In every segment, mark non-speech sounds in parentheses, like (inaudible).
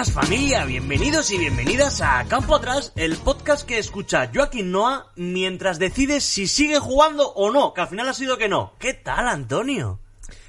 Buenas familia, bienvenidos y bienvenidas a Campo Atrás, el podcast que escucha Joaquín Noah mientras decides si sigue jugando o no, que al final ha sido que no. ¿Qué tal, Antonio?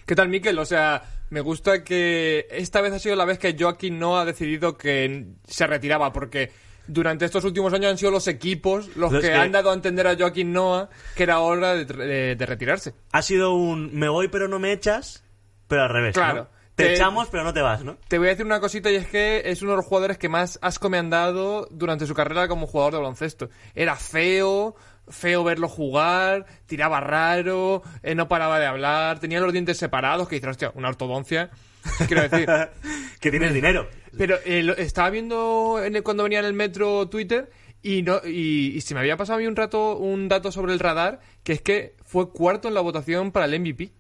¿Qué tal, Miquel? O sea, me gusta que esta vez ha sido la vez que Joaquín no ha decidido que se retiraba, porque durante estos últimos años han sido los equipos los, Los que, que- han dado a entender a Joaquín Noah que era hora de, de- de retirarse. Ha sido un me voy pero no me echas, pero al revés. Claro. Te- echamos pero no te vas, ¿no? Te voy a decir una cosita y es que es uno de los jugadores que más asco me han dado durante su carrera como jugador de baloncesto. Era feo, feo verlo jugar, tiraba raro, eh, no paraba de hablar, tenía los dientes separados, que dices, hostia, una ortodoncia. (laughs) Quiero decir. (laughs) que tienes dinero. Pero eh, lo- estaba viendo en el- cuando venía en el metro Twitter y, no, y, y se me había pasado a mí un rato un dato sobre el radar, que es que fue cuarto en la votación para el MVP.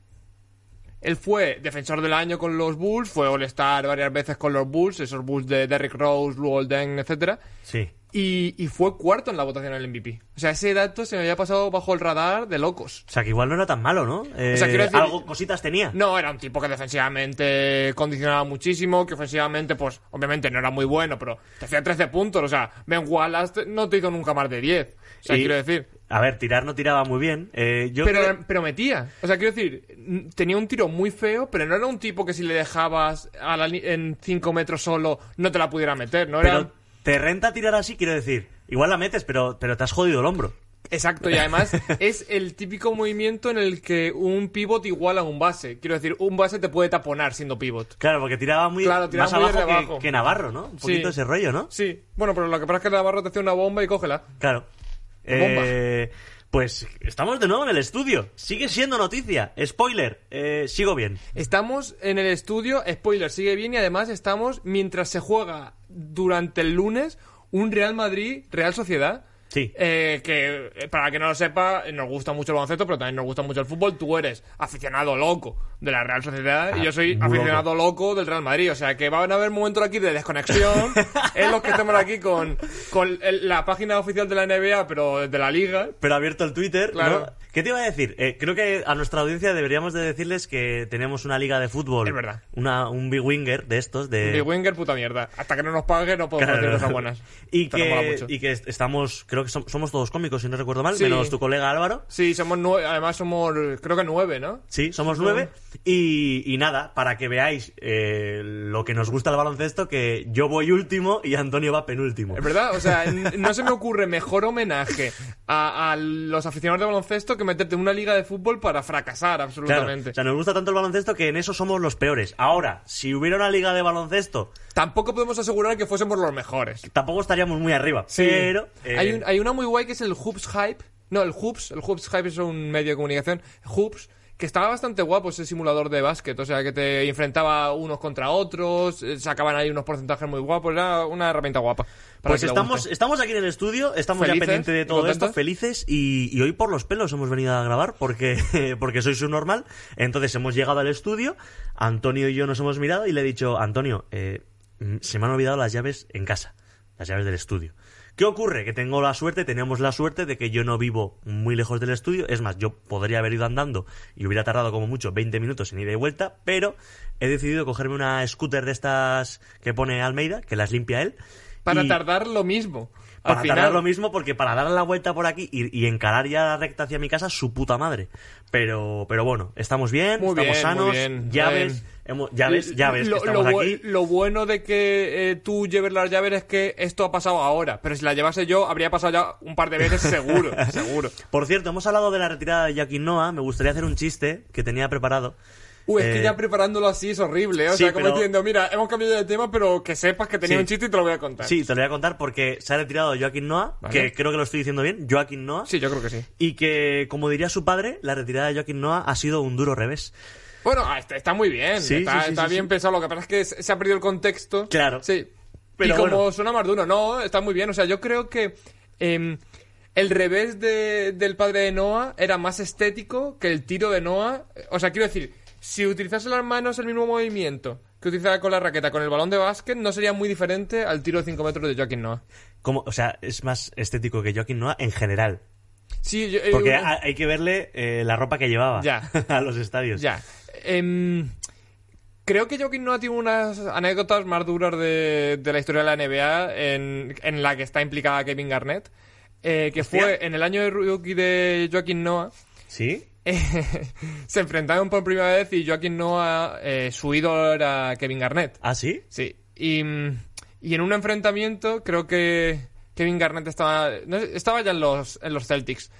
Él fue defensor del año con los Bulls, fue All-Star varias veces con los Bulls, esos Bulls de Derrick Rose, Lou Olden, etcétera, Sí. y, y fue cuarto en la votación del MVP. O sea, ese dato se me había pasado bajo el radar de locos. O sea, que igual no era tan malo, ¿no? Eh, O sea, quiero decir- algo cositas tenía. No, era un tipo que defensivamente condicionaba muchísimo, que ofensivamente, pues, obviamente no era muy bueno, pero te hacía 13 puntos. O sea, Ben Wallace no te hizo nunca más de 10. O sea, Y- quiero decir. A ver, tirar no tiraba muy bien. Eh, yo Pero, creo- pero metía. O sea, quiero decir, tenía un tiro muy feo, pero no era un tipo que si le dejabas a la en 5 metros solo no te la pudiera meter. No era. pero te renta tirar así, quiero decir. Igual la metes, pero, pero te has jodido el hombro. Exacto, y además (laughs) es el típico movimiento en el que un pivot iguala a un base. Quiero decir, un base te puede taponar siendo pivot. Claro, porque tiraba muy Claro, tiraba más muy abajo, desde que- abajo. Que, Navarro, ¿no? Un Sí. poquito ese rollo, ¿no? Sí, bueno, pero lo que pasa es que Navarro te hace una bomba y cógela. Claro. Eh, pues estamos de nuevo en el estudio. Sigue siendo noticia. Spoiler, eh, sigo bien. Estamos en el estudio, spoiler, sigue bien y además estamos mientras se juega durante el lunes un Real Madrid Real Sociedad. Sí. Eh, que eh, para que no lo sepa, nos gusta mucho el baloncesto, pero también nos gusta mucho el fútbol. Tú eres aficionado loco de la Real Sociedad y Ah, yo soy muy aficionado loco. del Real Madrid. O sea que van a haber momentos aquí de desconexión (laughs) en los que estamos aquí con, con el- la página oficial de la NBA, pero de la liga. Pero abierto el Twitter, Claro. ¿no? ¿Qué te iba a decir? Eh, creo que a nuestra audiencia deberíamos de decirles que tenemos una liga de fútbol. Es verdad. Una, un big winger de estos, de... Big Winger, puta mierda. Hasta que no nos pague, no podemos Claro. decir cosas buenas. (laughs) Y que, y que est- estamos, creo que som- somos todos cómicos, si no recuerdo mal, Sí. menos tu colega Álvaro. Sí, somos nueve, además somos, creo que nueve, ¿no? Sí, somos nueve. Y, y nada, para que veáis eh, lo que nos gusta el baloncesto, que yo voy último y Antonio va penúltimo. Es verdad, o sea, no se me ocurre mejor homenaje a, a los aficionados de baloncesto que meterte en una liga de fútbol para fracasar Claro, absolutamente. o sea, nos gusta tanto el baloncesto que en eso somos los peores. Ahora, si hubiera una liga de baloncesto, Tampoco podemos asegurar que fuésemos los mejores. tampoco estaríamos muy arriba. Sí. Pero. eh, hay, un- hay una muy guay que es el Hoops Hype. No, el Hoops. El Hoops Hype es un medio de comunicación. Hoops. Que estaba bastante guapo ese simulador de básquet. O sea, que te enfrentaba unos contra otros. eh, Sacaban ahí unos porcentajes muy guapos. Era una herramienta guapa. para Pues estamos, estamos aquí en el estudio, estamos ya pendientes de todo esto, felices, y, y hoy por los pelos hemos venido a grabar porque, (laughs) porque soy subnormal. Entonces hemos llegado al estudio, Antonio y yo nos hemos mirado y le he dicho, Antonio, eh, mm, se me han olvidado las llaves en casa, las llaves del estudio. ¿Qué ocurre? Que tengo la suerte, tenemos la suerte de que yo no vivo muy lejos del estudio. Es más, yo podría haber ido andando y hubiera tardado como mucho 20 minutos en ida y vuelta, pero he decidido cogerme una scooter de estas que pone Almeida, que las limpia él. Para y- tardar lo mismo. Al para final, tardar lo mismo, porque para dar la vuelta por aquí y, y encarar ya la recta hacia mi casa, su puta madre. Pero, pero bueno, estamos bien, Muy estamos bien, sanos, bien, llaves, bien. hemos, llaves, llaves, lo, que estamos lo aquí. lo bueno de que eh, tú lleves las llaves es que esto ha pasado ahora. Pero si la llevase yo, habría pasado ya un par de veces seguro. (laughs) seguro. Por cierto, hemos hablado de la retirada de Joaquín Noah, me gustaría hacer un chiste que tenía preparado. Uy, es que Eh, ya preparándolo así es horrible, ¿eh? O sí, sea, como pero- diciendo, mira, hemos cambiado de tema, pero que sepas que tenía Sí. un chiste y te lo voy a contar. Sí, te lo voy a contar porque se ha retirado Joaquín Noah, Vale. que creo que lo estoy diciendo bien, Joaquín Noah. Sí, yo creo que sí. Y que, como diría su padre, la retirada de Joaquín Noah ha sido un duro revés. Bueno, ah, está, está muy bien. Sí, está sí, sí, está bien pensado. Lo que pasa es que se ha perdido el contexto. Claro. Sí. Pero y como bueno. suena más duro, no, está muy bien. O sea, yo creo que em, el revés de- del padre de Noah era más estético que el tiro de Noah. O sea, quiero decir, si utilizase las manos el mismo movimiento que utilizaba con la raqueta con el balón de básquet, no sería muy diferente al tiro de 5 metros de Joaquín Noah. Como, o sea, es más estético que Joaquín Noah en general. Sí, yo- eh, Porque una- hay que verle eh, la ropa que llevaba Ya. (laughs) a los estadios. Ya. Em, creo que Joaquín Noah tiene unas anécdotas más duras de, de la historia de la NBA en, en la que está implicada Kevin Garnett. eh, que Hostia. fue en el año de rookie de Joaquín Noah. ¿Sí? (laughs) se enfrentaron por primera vez y Joaquín Noah, eh, su ídolo era Kevin Garnett. ¿Ah, sí? Sí. Y, y en un enfrentamiento, creo que Kevin Garnett estaba, no estaba ya en los, en los Celtics.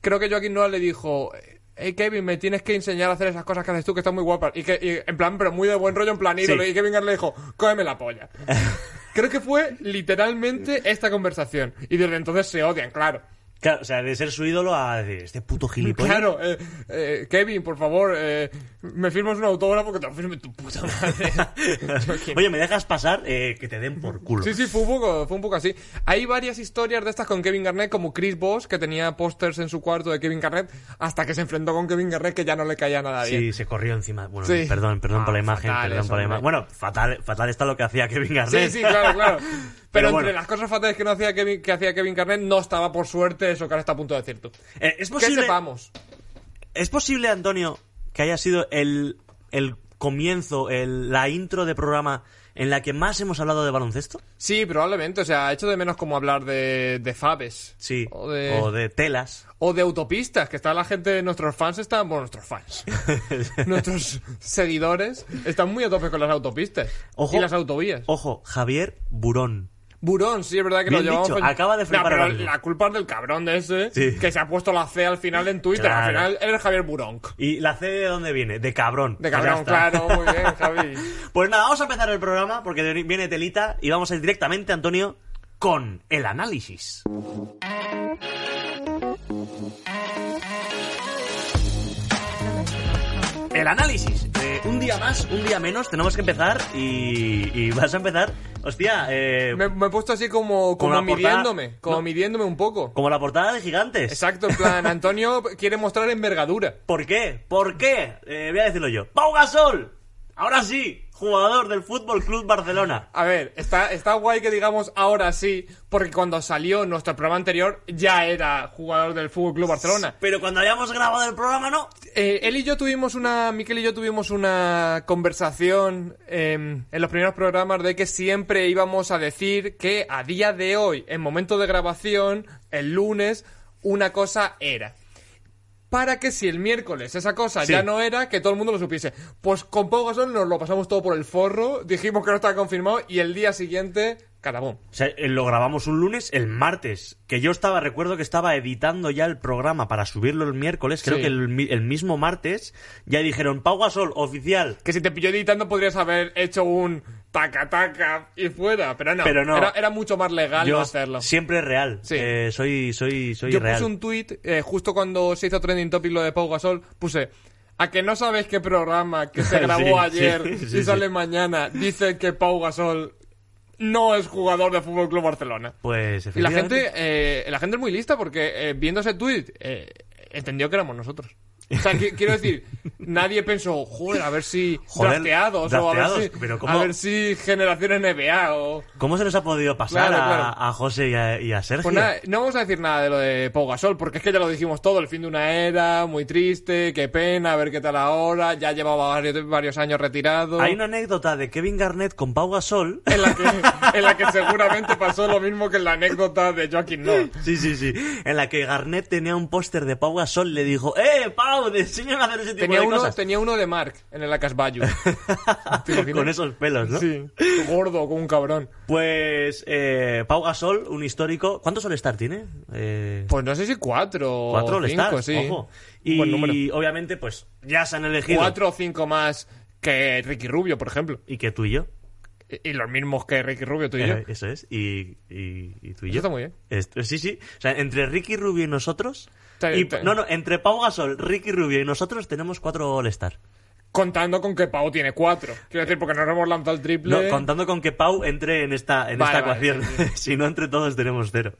Creo que Joaquín Noah le dijo, hey Kevin, me tienes que enseñar a hacer esas cosas que haces tú que están muy guapas. Y, que, y en plan, pero muy de buen rollo, en plan ídolo. Sí. Y Kevin Garnett le dijo, cógeme la polla. (laughs) Creo que fue literalmente esta conversación. Y desde entonces se odian, claro. Claro, o sea, de ser su ídolo a decir, este puto gilipollas. Claro, eh, eh, Kevin, por favor, eh, me firmas un autógrafo que te lo firme tu puta madre. (laughs) Oye, ¿me dejas pasar? Eh, que te den por culo. Sí, sí, fue un, poco, fue un poco así. Hay varias historias de estas con Kevin Garnett, como Chris Bosh, que tenía pósters en su cuarto de Kevin Garnett, hasta que se enfrentó con Kevin Garnett, que ya no le caía nada bien. Sí, se corrió encima. Bueno, Sí. perdón, perdón Ah, por la imagen, fatal perdón eso, por la imagen. Bueno, fatal, fatal está lo que hacía Kevin Sí, Garnett. sí, claro, claro. (laughs) Pero, bueno. entre las cosas fatales que, no hacía Kevin, que hacía Kevin Garnett, no estaba, por suerte, eso que ahora está a punto de decir tú. Eh, es Que posible, sepamos. es posible, Antonio, que haya sido el, el comienzo, el, la intro de programa en la que más hemos hablado de baloncesto. Sí, probablemente. O sea, hecho de menos como hablar de, de Fabes. Sí. O de, O de telas. o de autopistas, que está la gente, nuestros fans están, bueno, nuestros fans, (laughs) nuestros seguidores están muy a tope con las autopistas Ojo. y las autovías. Ojo, Javier Burón. Burón, sí, es verdad que Bien lo llevamos. dicho, acaba de flipar No, la culpa es del cabrón de ese Sí. que se ha puesto la C al final en Twitter. Claro. Al final él es Javier Burón. ¿Y la C de dónde viene? De cabrón. De cabrón, claro, muy bien, (laughs) Javi. Pues nada, vamos a empezar el programa porque viene telita y vamos a ir directamente, Antonio, con el análisis. El análisis. Un día más, un día menos, tenemos que empezar y, y (laughs) vas a empezar, hostia, eh, Me, me he puesto así como, como la portada- midiéndome, como no. midiéndome un poco. como la portada de gigantes. Exacto, en plan, (laughs) Antonio quiere mostrar envergadura. ¿Por qué? ¿Por qué? Eh, voy a decirlo yo. ¡Pau Gasol! Ahora sí, jugador del Fútbol Club Barcelona. A ver, está, está guay que digamos ahora sí, porque cuando salió nuestro programa anterior ya era jugador del Fútbol Club Barcelona. Pero cuando habíamos grabado el programa, no. Eh, él y yo tuvimos una, Miquel y yo tuvimos una conversación em, en los primeros programas de que siempre íbamos a decir que a día de hoy, en momento de grabación, el lunes, una cosa era. Para que si el miércoles esa cosa Sí. ya no era, que todo el mundo lo supiese. Pues con Pau Gasol nos lo pasamos todo por el forro, dijimos que no estaba confirmado y el día siguiente, carabón. O sea, eh, lo grabamos un lunes, el martes, que yo estaba, recuerdo que estaba editando ya el programa para subirlo el miércoles, creo Sí. que el, mi- el mismo martes, ya dijeron, Pau Gasol, oficial. Que si te pilló editando podrías haber hecho un taca taca y fuera, pero no. Pero no. Era, era mucho más legal yo no hacerlo. siempre real. Sí. Eh, soy, soy, soy Yo real. puse un tweet justo cuando se hizo trending topic lo de Pau Gasol, puse a que no sabes qué programa que se (laughs) grabó Sí, ayer y sale mañana dice que Pau Gasol no es jugador de Fútbol Club Barcelona. Pues, Y la gente, eh, la gente es muy lista porque eh, viendo ese tweet eh, entendió que éramos nosotros. O sea, qui- quiero decir, nadie pensó, joder, a ver si Joder, drafteados, o a ver drafteados, si, pero ¿cómo? a ver si generación NBA o... ¿Cómo se nos ha podido pasar Claro, a, José y a, y a Sergio? Pues nada, no vamos a decir nada de lo de Pau Gasol, porque es que ya lo dijimos todo, el fin de una era, muy triste, qué pena, a ver qué tal ahora, ya llevaba varios, varios años retirado. Hay una anécdota de Kevin Garnett con Pau Gasol. En la, que, en la que seguramente pasó lo mismo que en la anécdota de Joaquín Noah. Sí, sí, sí. En la que Garnett tenía un póster de Pau Gasol, le dijo, ¡Eh, Pau! Pau, enséñame a hacer ese tipo Tenía de uno, cosas. tenía uno de Mark en el Acasbayu. (laughs) ¿Te imaginas? Con esos pelos, ¿no? Sí, gordo, como un cabrón. Pues eh, Pau Gasol, un histórico. ¿Cuántos All-Star tiene? Eh, Pues no sé si cuatro cuatro sí. ojo. Buen número. Y obviamente, pues ya se han elegido. Cuatro o cinco más que Ricky Rubio, por ejemplo. Y que tú y yo. Y, y los mismos que Ricky Rubio, tú y yo. Eh, eso es. Y, y, y tú y Eso yo. está muy bien. Esto- sí, sí. O sea, entre Ricky Rubio y nosotros. Y- no, no, entre Pau Gasol, Ricky Rubio y nosotros tenemos cuatro All-Star. Contando con que Pau tiene cuatro. Quiero decir, porque nos hemos lanzado el triple. No, contando con que Pau entre en esta, en Vale, esta vale, ecuación. (laughs) si no, entre todos tenemos cero.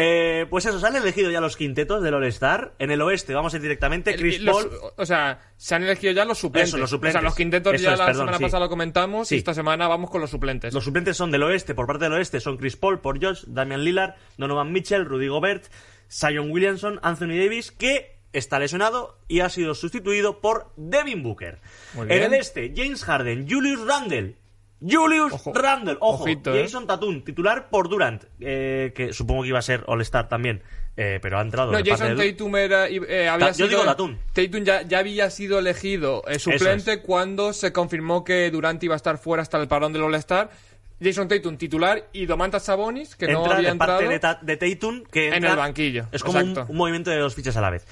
Eh, pues eso, se han elegido ya los quintetos del All-Star. En el oeste vamos a ir directamente. El- Chris los- Paul. o sea, se han elegido ya los suplentes. Eso, los suplentes. O sea, los quintetos Eso ya es, la perdón, semana sí. pasada lo comentamos Sí. y esta semana vamos con los suplentes. Los suplentes son del oeste, por parte del oeste son Chris Paul, por Josh, Damian Lillard, Donovan Mitchell, Rudy Gobert, Zion Williamson, Anthony Davis, que está lesionado y ha sido sustituido por Devin Booker. Muy En el este, James Harden, Julius Randle. Julius Ojo. Randle, ojo, Ojito, eh. Jason Tatum, titular por Durant, eh, que supongo que iba a ser All-Star también, eh, pero ha entrado No, Jason Tatum era, eh, había Ta- yo sido, digo Tatum. Tatum ya, ya había sido elegido eh, suplente cuando se confirmó que Durant iba a estar fuera hasta el parón del All-Star. Jason Tatum titular y Domantas Sabonis, que no había de parte entrado. de, Ta- de Tatum que En el banquillo, Es como un, movimiento de dos fichas a la vez.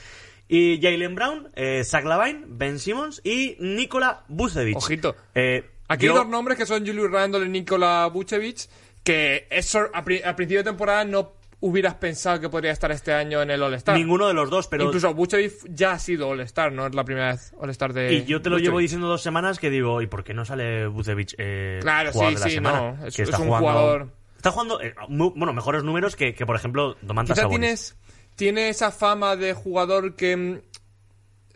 Y Jalen Brown, eh, Zach Lavine, Ben Simmons y Nikola Vucevic. Ojito. Eh, Aquí yo- hay dos nombres que son Julius Randle y Nikola Vucevic, que eso a, pri- a principio de temporada no hubieras pensado que podría estar este año en el All-Star. Ninguno de los dos, pero... Incluso Vucevic ya ha sido All-Star, no es la primera vez All-Star de Y yo te lo llevo diciendo dos semanas que digo, ¿y por qué no sale Vucevic eh, Claro, sí, de la sí, semana? no, es- un jugando- jugador- Está jugando, eh, bueno, mejores números que, que, por ejemplo, Domantas Sabonis. tienes, tiene esa fama de jugador que mm,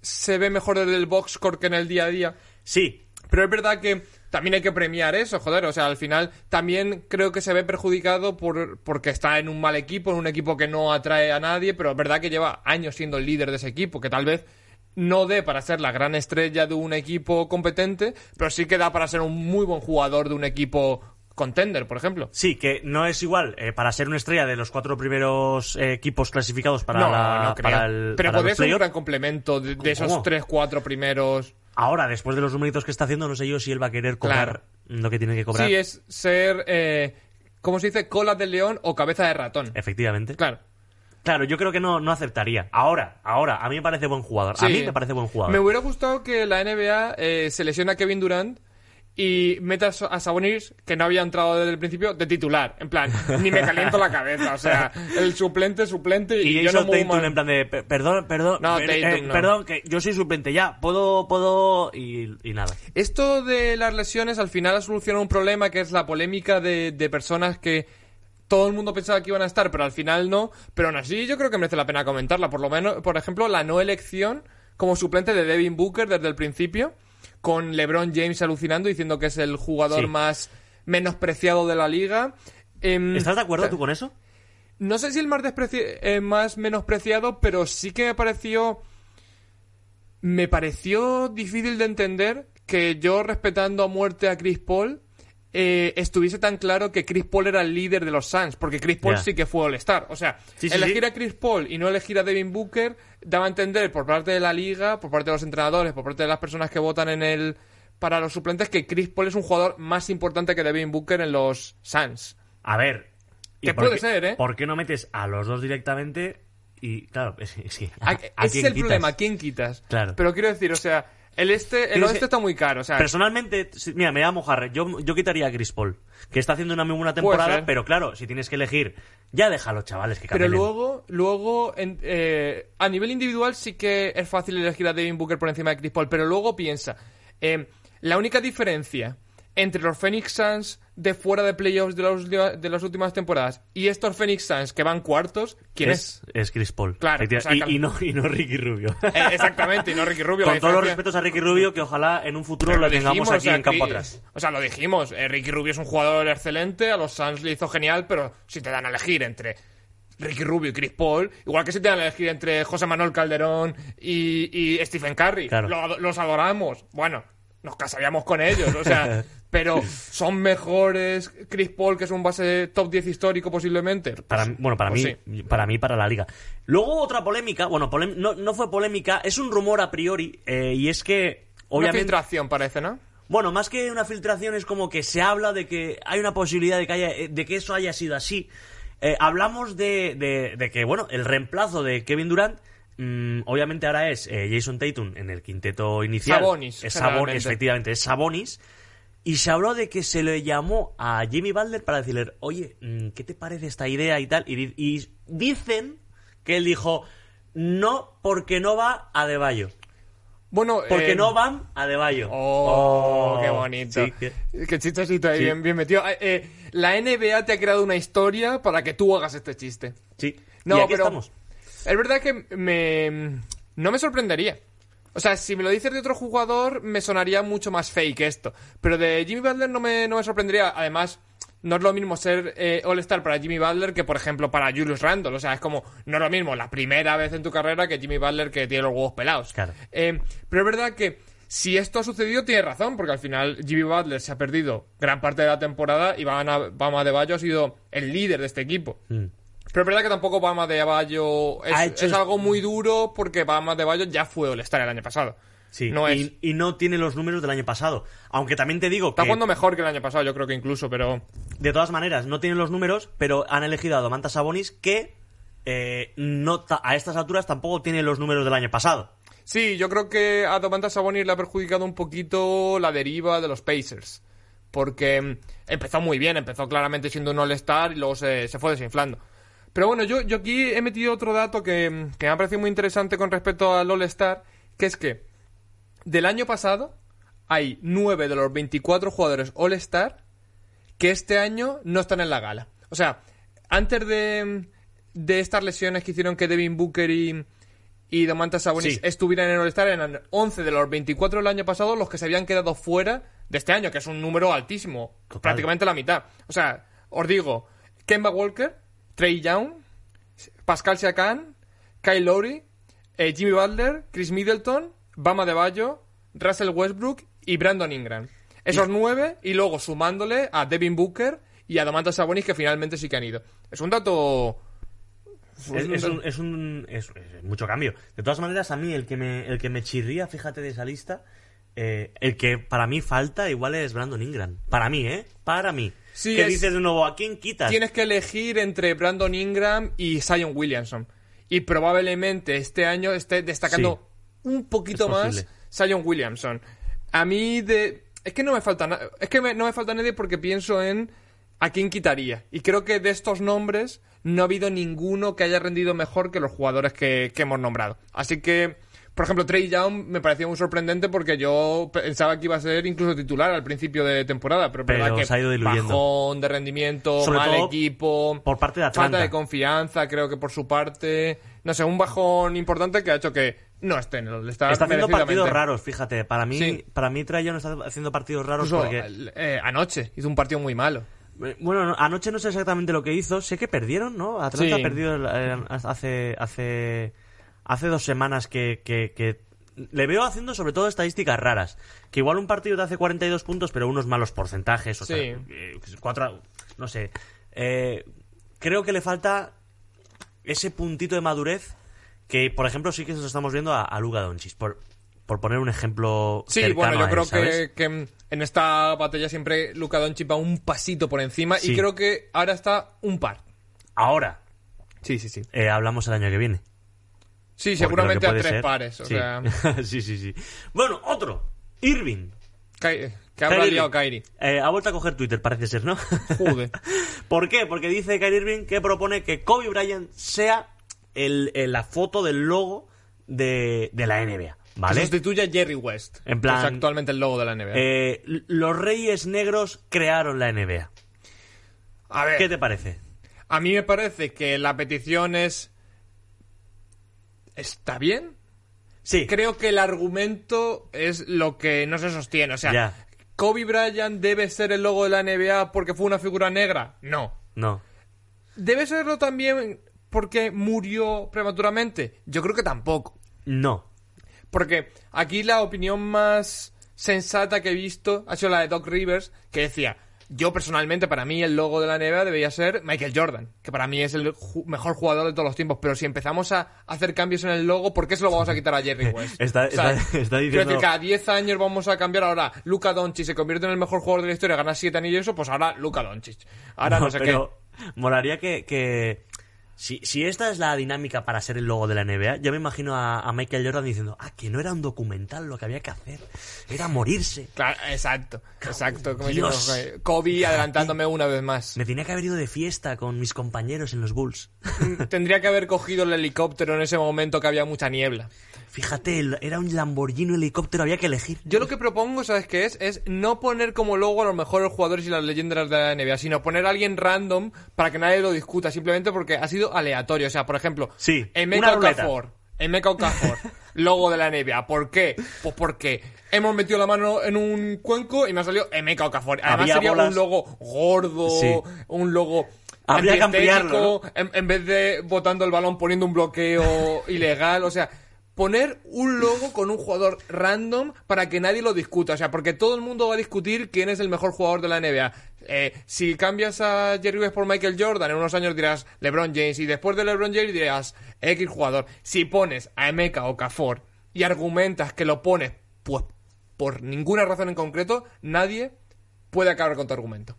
se ve mejor desde el box score que en el día a día. Sí, Pero es verdad que también hay que premiar eso, joder. O sea, al final también creo que se ve perjudicado por, porque está en un mal equipo, en un equipo que no atrae a nadie, pero es verdad que lleva años siendo el líder de ese equipo, que tal vez no dé para ser la gran estrella de un equipo competente, pero sí que da para ser un muy buen jugador de un equipo contender, por ejemplo. Sí, que no es igual eh, para ser una estrella de los cuatro primeros eh, equipos clasificados para, no, la, no para el pero podría ser un gran complemento de, de esos tres, cuatro primeros. Ahora, después de los numeritos que está haciendo, no sé yo si él va a querer cobrar lo que tiene que cobrar. Sí, es ser, eh, ¿cómo se dice? Cola del león o cabeza de ratón. Efectivamente. Claro. Claro, yo creo que no, no aceptaría. Ahora, ahora, a mí me parece buen jugador. A mí me parece buen jugador. Me hubiera gustado que la NBA eh, seleccione a Kevin Durant y meta a Sa- a Sabonis, que no había entrado desde el principio, de titular. En plan, ni me caliento la cabeza. O sea, el suplente, suplente y, Y yo no Tatum más. en plan de, "Per- perdón, perdón, No, per- Tatum eh, no. perdón, que yo soy suplente ya, puedo, puedo, y, y nada. Esto de las lesiones al final ha solucionado un problema que es la polémica de, de personas que todo el mundo pensaba que iban a estar, pero al final no. Pero aún así yo creo que merece la pena comentarla. Por lo menos, por ejemplo, la no elección como suplente de Devin Booker desde el principio, con LeBron James alucinando diciendo que es el jugador Sí. más menospreciado de la liga. Em, ¿Estás de acuerdo o sea, tú con eso? no sé si el más, eh, más menospreciado, pero sí que me pareció. Me pareció difícil de entender que yo, respetando a muerte a Chris Paul, eh, estuviese tan claro que Chris Paul era el líder de los Suns, porque Chris Paul sí que fue All-Star. O sea, Sí, sí, elegir sí. a Chris Paul y no elegir a Devin Booker daba a entender por parte de la liga, por parte de los entrenadores, por parte de las personas que votan en el para los suplentes que Chris Paul es un jugador más importante que Devin Booker en los Suns. A ver. ¿y Que puede qué- ser, ¿eh? ¿Por qué no metes a los dos directamente? Y claro, es, es que. ¿A- ¿a ese es el quitas? problema, ¿a quién quitas? Claro. Pero quiero decir, o sea, el este, el oeste está muy caro, o sea, Personalmente, mira, me voy a mojar. Yo, yo quitaría a Chris Paul, que está haciendo una muy buena temporada, pero claro, si tienes que elegir, ya déjalo, chavales, que pero camelen. luego, luego en- eh, a nivel individual sí que es fácil elegir a Devin Booker por encima de Chris Paul, pero luego piensa, eh, la única diferencia entre los Phoenix Suns de fuera de playoffs de, de las últimas temporadas y estos Phoenix Suns que van cuartos, ¿quién es? es? Es Chris Paul. Claro, Efectiva- o sea, y, no, y no Ricky Rubio. (laughs) Eh, exactamente, y no Ricky Rubio. Con todos los respetos a Ricky Rubio, que ojalá en un futuro lo, lo tengamos dijimos, aquí o sea, en campo atrás. O sea, lo dijimos. eh, Ricky Rubio es un jugador excelente, a los Suns le hizo genial, pero si te dan a elegir entre Ricky Rubio y Chris Paul, igual que si te dan a elegir entre José Manuel Calderón y, y Stephen Curry, Claro. lo- los adoramos. Bueno, nos casaríamos con ellos, o sea, (laughs) pero son mejores Chris Paul, que es un base top 10 histórico posiblemente. Para, bueno, para pues mí, para mí, para la liga. Luego otra polémica, bueno, polem- no, no fue polémica, es un rumor a priori, eh, y es que, Una obviamente, filtración parece, ¿no? bueno, más que una filtración es como que se habla de que hay una posibilidad de que, haya, eh, de que eso haya sido así. Eh, hablamos de, de- de que, bueno, el reemplazo de Kevin Durant, mm, obviamente ahora es eh, Jason Tatum en el quinteto inicial. Sabonis, Es Sabonis, efectivamente, es Sabonis. Y se habló de que se le llamó a Jimmy Butler para decirle, oye, mm, ¿qué te parece esta idea y tal? Y, di- y dicen que él dijo, no, porque no va a Deballo. Bueno, Porque eh, no van a Deballo. Oh, qué bonito. Sí, que- Qué chistosito ahí, Sí. bien, bien metido. Eh, eh, la NBA te ha creado una historia para que tú hagas este chiste. sí. No, y aquí pero estamos. Es verdad que me no me sorprendería. O sea, si me lo dices de otro jugador, me sonaría mucho más fake esto. Pero de Jimmy Butler no me, no me sorprendería. Además, no es lo mismo ser eh, All-Star para Jimmy Butler que, por ejemplo, para Julius Randle. O sea, es como, no es lo mismo la primera vez en tu carrera que Jimmy Butler que tiene los huevos pelados. Claro. Eh, pero es verdad que si esto ha sucedido, tiene razón, porque al final Jimmy Butler se ha perdido gran parte de la temporada y Bama Bama de Bayo ha sido el líder de este equipo. Mm. Pero es verdad que tampoco Bama de Bayo es, Ha hecho- es algo muy duro porque Bama de Bayo ya fue All-Star el año pasado. Sí, No y, es. y no tiene los números del año pasado. Aunque también te digo Está que, jugando mejor que el año pasado, yo creo que incluso, pero. de todas maneras, no tienen los números, pero han elegido a Domantas Sabonis que eh, no a estas alturas tampoco tiene los números del año pasado. Sí, yo creo que a Domantas Sabonis le ha perjudicado un poquito la deriva de los Pacers. Porque mm, empezó muy bien, empezó claramente siendo un All-Star y luego se, se fue desinflando. Pero bueno, yo, yo aquí he metido otro dato que, que me ha parecido muy interesante con respecto al All-Star, que es que del año pasado hay 9 de los 24 jugadores All-Star que este año no están en la gala. O sea, antes de, de estas lesiones que hicieron que Devin Booker y, y Domantas Sabonis Sí. estuvieran en All-Star, eran 11 de los 24 del año pasado los que se habían quedado fuera de este año, que es un número altísimo, Total. prácticamente la mitad. O sea, os digo, Kemba Walker, Trey Young, Pascal Siakam, Kyle Lowry, eh, Jimmy Butler, Chris Middleton, Bama de Bayo, Russell Westbrook y Brandon Ingram. Esos nueve, y luego sumándole a Devin Booker y a Domantas Sabonis, que finalmente sí que han ido. Es un dato... Es, es un, es un- es- es mucho cambio. De todas maneras, a mí el que me, el que me chirría, fíjate de esa lista, eh, el que para mí falta igual es Brandon Ingram. Para mí, ¿eh? Para mí. Sí, ¿Qué es- dices de nuevo? ¿A quién quitas? Tienes que elegir entre Brandon Ingram y Zion Williamson. Y probablemente este año esté destacando un poquito más. Zion Williamson. A mí de... Es que no me falta na- Es que me- no me falta nadie porque pienso en a quién quitaría. Y creo que de estos nombres no ha habido ninguno que haya rendido mejor que los jugadores que, que hemos nombrado. Así que, por ejemplo, Trey Young me parecía muy sorprendente porque yo pensaba que iba a ser incluso titular al principio de temporada. Pero, Pero verdad que se ha ido diluyendo. bajón de rendimiento, Sobre mal todo equipo, por parte de Atlanta. falta de confianza, creo que por su parte. No sé, un bajón importante que ha hecho que no esté en el All-Star Está haciendo partidos raros, fíjate. Para mí, Sí. para mí Trae Young está haciendo partidos raros Incluso, porque... eh, anoche hizo un partido muy malo. Eh, Bueno, no, anoche no sé exactamente lo que hizo. Sé que perdieron, ¿no? Atlanta Sí. ha perdido eh, hace, hace, hace dos semanas que, que, que le veo haciendo sobre todo estadísticas raras. Que igual un partido te hace 42 puntos, pero unos malos porcentajes. O sea, Sí. eh, cuatro, no sé. Eh, creo que le falta ese puntito de madurez que, por ejemplo, sí que nos estamos viendo a, a Luka Doncic. Por, por poner un ejemplo Sí, bueno, yo él, creo que, que en esta batalla siempre Luka Doncic va un pasito por encima Sí. y creo que ahora está un par. Ahora, Sí, sí, sí. eh, hablamos el año que viene. Sí, seguramente a que tres ser- pares. O sí. sea, (laughs) sí, sí, sí. Bueno, otro. Irving. Kai- que habrá Kyrie liado. Eh, ha vuelto a coger Twitter, parece ser, ¿no? Joder. (laughs) ¿Por qué? Porque dice Kyrie Irving que propone que Kobe Bryant sea el, el- la foto del logo de, de la NBA. Que ¿Vale? sustituye a Jerry West. En plan- que es actualmente el logo de la NBA. Eh, los Reyes Negros crearon la NBA. a ver. ¿Qué te parece? A mí me parece que la petición es. ¿Está bien? Sí. Creo que el argumento es lo que no se sostiene. O sea, Ya. ¿Kobe Bryant debe ser el logo de la NBA porque fue una figura negra? No. No. ¿Debe serlo también porque murió prematuramente? Yo creo que tampoco. No. Porque aquí la opinión más sensata que he visto ha sido la de Doc Rivers, que decía, yo personalmente, para mí el logo de la NBA debería ser Michael Jordan, que para mí es el ju- mejor jugador de todos los tiempos, pero si empezamos a hacer cambios en el logo, ¿por qué se lo vamos a quitar a Jerry (laughs) West? Está- está- (laughs) está quiero diciendo- decir, cada 10 años vamos a cambiar ahora, Luka Doncic se convierte en el mejor jugador de la historia, gana 7 anillos, eso, pues ahora Luka Doncic. Ahora no, sé pero molaría que, que si, si esta es la dinámica para ser el logo de la NBA, yo me imagino a, a Michael Jordan diciendo, ah, que no era un documental lo que había que hacer, era morirse. Claro, exacto, exacto. Como Dios. eh, Kobe adelantándome una vez más. Me tenía que haber ido de fiesta con mis compañeros en los Bulls. Tendría que haber cogido el helicóptero en ese momento que había mucha niebla. Fíjate, era un Lamborghini helicóptero, había que elegir. Yo lo que propongo, ¿sabes qué es? Es no poner como logo a los mejores jugadores y las leyendas de la NBA, sino poner a alguien random para que nadie lo discuta, simplemente porque ha sido aleatorio. O sea, por ejemplo, Sí, Emeka. Okafor, Emeka Okafor, (laughs) logo de la NBA. ¿Por qué? Pues porque hemos metido la mano en un cuenco y me ha salido Emeka Okafor. Además Había sería bolas- un logo gordo, Sí. un logo... Habría que ampliarlo, en, en vez de botando el balón poniendo un bloqueo (laughs) ilegal, o sea, poner un logo con un jugador random para que nadie lo discuta, o sea, porque todo el mundo va a discutir quién es el mejor jugador de la NBA. Eh, si cambias a Jerry West por Michael Jordan, en unos años dirás LeBron James y después de LeBron James dirás X jugador. Si pones a Emeka o Cafor y argumentas que lo pones pues por ninguna razón en concreto, nadie puede acabar con tu argumento.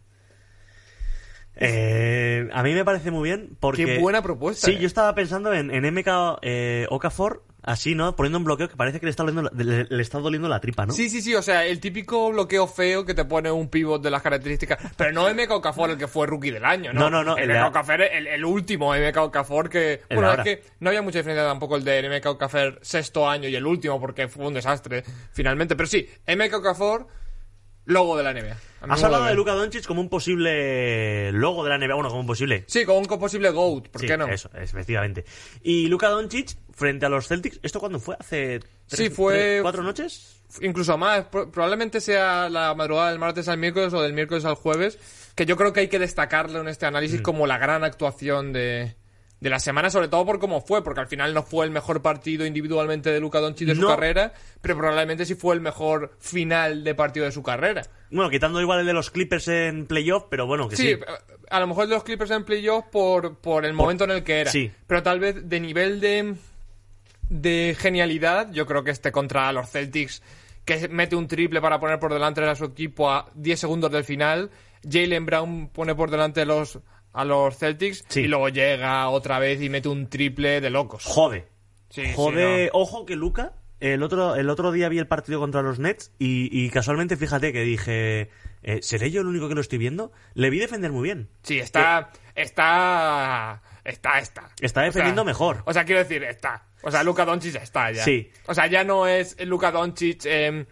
Eh, a mí me parece muy bien porque... Qué buena propuesta, Sí, eh. yo estaba pensando en, en MK eh, Okafor, así, ¿no? Poniendo un bloqueo que parece que le está doliendo la, le, le está doliendo la tripa, ¿no? Sí, sí, sí, o sea, el típico bloqueo feo que te pone un pivot de las características. Pero no MK Okafor el que fue rookie del año, ¿no? No, no, no, El el MK Okafor, el, el último MK Okafor que... Bueno, es que no había mucha diferencia tampoco el de MK Okafor sexto año y el último porque fue un desastre finalmente. Pero sí, MK Okafor, logo de la NBA. Has hablado de bien. Luka Doncic como un posible logo de la NBA, bueno, como un posible. Sí, con un posible GOAT, ¿por Sí, qué no? Eso, es, efectivamente. Y Luka Doncic frente a los Celtics, ¿esto cuándo fue? ¿Hace tres- Sí, fue- tres- cuatro noches? incluso más. Pro- Probablemente sea la madrugada del martes al miércoles o del miércoles al jueves. Que yo creo que hay que destacarle en este análisis Mm. como la gran actuación de, de la semana, sobre todo por cómo fue, porque al final no fue el mejor partido individualmente de Luka Doncic de su carrera, pero probablemente sí fue el mejor final de partido de su carrera. Bueno, quitando igual el de los Clippers en playoff, pero bueno, que sí. Sí, a lo mejor de los Clippers en playoff por, por el momento en el que era. sí. Pero tal vez de nivel de, de genialidad, yo creo que este contra los Celtics, que mete un triple para poner por delante a su equipo a 10 segundos del final. Jalen Brown pone por delante los, a los Celtics Sí. y luego llega otra vez y mete un triple de locos. Jode. Sí, sí, Jode. no. Ojo que Luca, el otro, el otro día vi el partido contra los Nets y, y casualmente fíjate que dije, eh, ¿seré yo el único que lo estoy viendo? Le vi defender muy bien. Sí, está. Está. Está, está. Está defendiendo mejor. O sea, quiero decir, está. O sea, Luka Doncic está ya. Sí. O sea, ya no es Luka Doncic eh,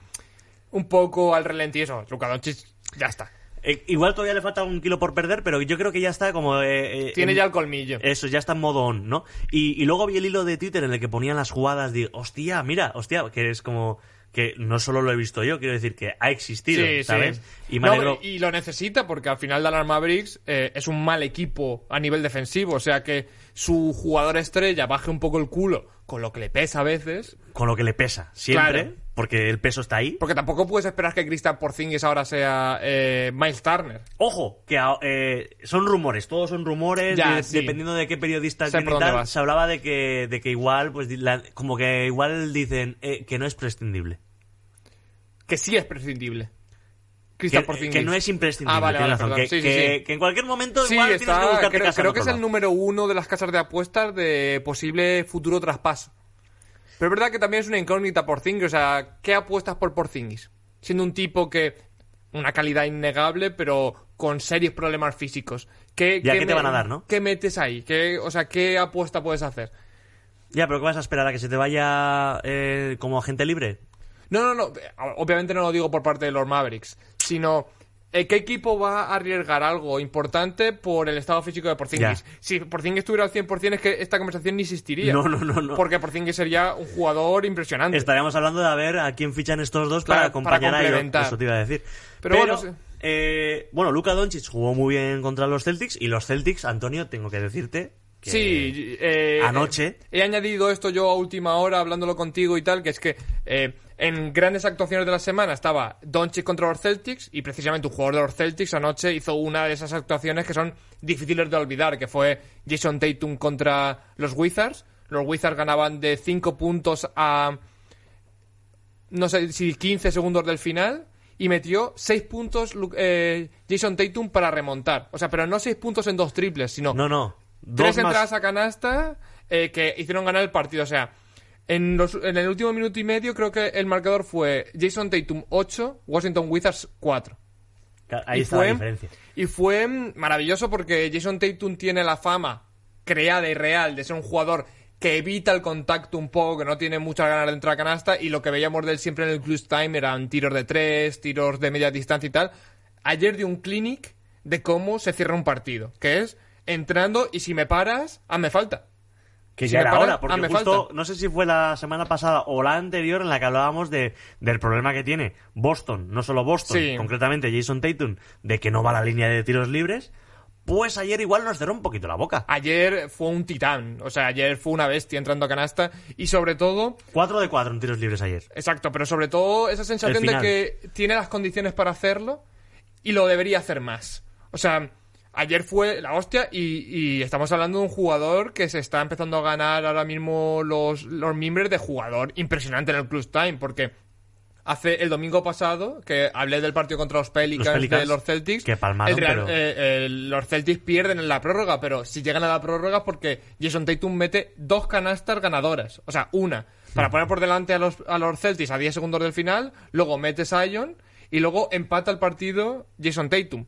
un poco al relenti eso. Luka Doncic ya está. Eh, igual todavía le falta un kilo por perder, pero yo creo que ya está como... eh, eh, Tiene en- ya el colmillo. Eso, ya está en modo on, ¿no? Y, y luego vi el hilo de Twitter en el que ponían las jugadas de, hostia, mira, hostia, que es como que no solo lo he visto yo, quiero decir que ha existido, Sí, ¿sabes? sí. Y me No, alegro- y lo necesita porque al final Dallas Mavericks eh, es un mal equipo a nivel defensivo. O sea que su jugador estrella baje un poco el culo con lo que le pesa a veces. con lo que le pesa, siempre, Claro. porque el peso está ahí. Porque tampoco puedes esperar que Christian Porzingis ahora sea eh, Miles Turner. Ojo, que a- eh, son rumores, todos son rumores, Ya, de- sí. dependiendo de qué periodista tal, se hablaba de que, de que igual, pues, la- como que igual dicen eh, que no es prescindible. Que sí es prescindible. Que, Porzingis. que no es imprescindible, Ah, vale, vale, razón, que, Sí, sí, que- sí. que en cualquier momento Sí, igual tienes que está, buscarte creo, casa creo en que es el número uno de las casas de apuestas de posible futuro traspaso. Pero es verdad que también es una incógnita Porzingis, o sea, ¿qué apuestas por Porzingis? Siendo un tipo que una calidad innegable, pero con serios problemas físicos. ¿Qué, Ya, ¿qué te me- van a dar, no? ¿Qué metes ahí? ¿Qué, o sea, ¿qué apuesta puedes hacer? Ya, pero ¿qué vas a esperar a que se te vaya eh, como agente libre? No, no, no. Obviamente no lo digo por parte de los Mavericks, sino eh, ¿qué equipo va a arriesgar algo importante por el estado físico de Porzingis? Si Porzingis estuviera al 100% es que esta conversación ni existiría. No, no, no, no. Porque Porzingis sería un jugador impresionante. Estaríamos hablando de a ver a quién fichan estos dos para acompañar para a ellos. Eso te iba a decir. Pero bueno, eh, bueno, Luka Doncic jugó muy bien contra los Celtics y los Celtics, Antonio, tengo que decirte que Sí, eh, anoche He añadido esto yo a última hora hablándolo contigo y tal, que es que eh, en grandes actuaciones de la semana estaba Doncic contra los Celtics y precisamente un jugador de los Celtics anoche hizo una de esas actuaciones que son difíciles de olvidar, que fue Jason Tatum contra los Wizards. Los Wizards ganaban de 5 puntos a no sé si 15 segundos del final y metió 6 puntos eh, Jason Tatum para remontar. O sea, pero no 6 puntos en dos triples, sino no no tres más- entradas a canasta eh, que hicieron ganar el partido. O sea, en, los- en el último minuto y medio creo que el marcador fue Jason Tatum 8, Washington Wizards 4. ahí y está fue, la diferencia Y fue maravilloso porque Jason Tatum tiene la fama creada y real de ser un jugador que evita el contacto un poco, que no tiene muchas ganas de entrar a canasta y lo que veíamos de él siempre en el clutch time eran tiros de tres, tiros de media distancia y tal. Ayer dio un clinic de cómo se cierra un partido, que es entrando y si me paras, hazme falta. Que Si ya era para, hora, porque hazme justo, falta. no sé si fue la semana pasada o la anterior en la que hablábamos de, del problema que tiene Boston, no solo Boston, Sí. concretamente Jason Tatum, de que no va a la línea de tiros libres, pues ayer igual nos cerró un poquito la boca. Ayer fue un titán, o sea, ayer fue una bestia entrando a canasta y sobre todo 4 de 4 en tiros libres ayer. Exacto, pero sobre todo esa sensación de que tiene las condiciones para hacerlo y lo debería hacer más. O sea, ayer fue la hostia y, y estamos hablando de un jugador que se está empezando a ganar ahora mismo los, los mimbres de jugador impresionante en el Clutch Time, porque hace el domingo pasado, que hablé del partido contra los Pelicans, Los Pelicans, de los Celtics, que palmaron, el Real- pero- eh, eh, los Celtics pierden en la prórroga, pero si llegan a la prórroga es porque Jason Tatum mete dos canastas ganadoras. O sea, una para poner por delante a los, a los Celtics a 10 segundos del final, luego mete Zion y luego empata el partido Jason Tatum.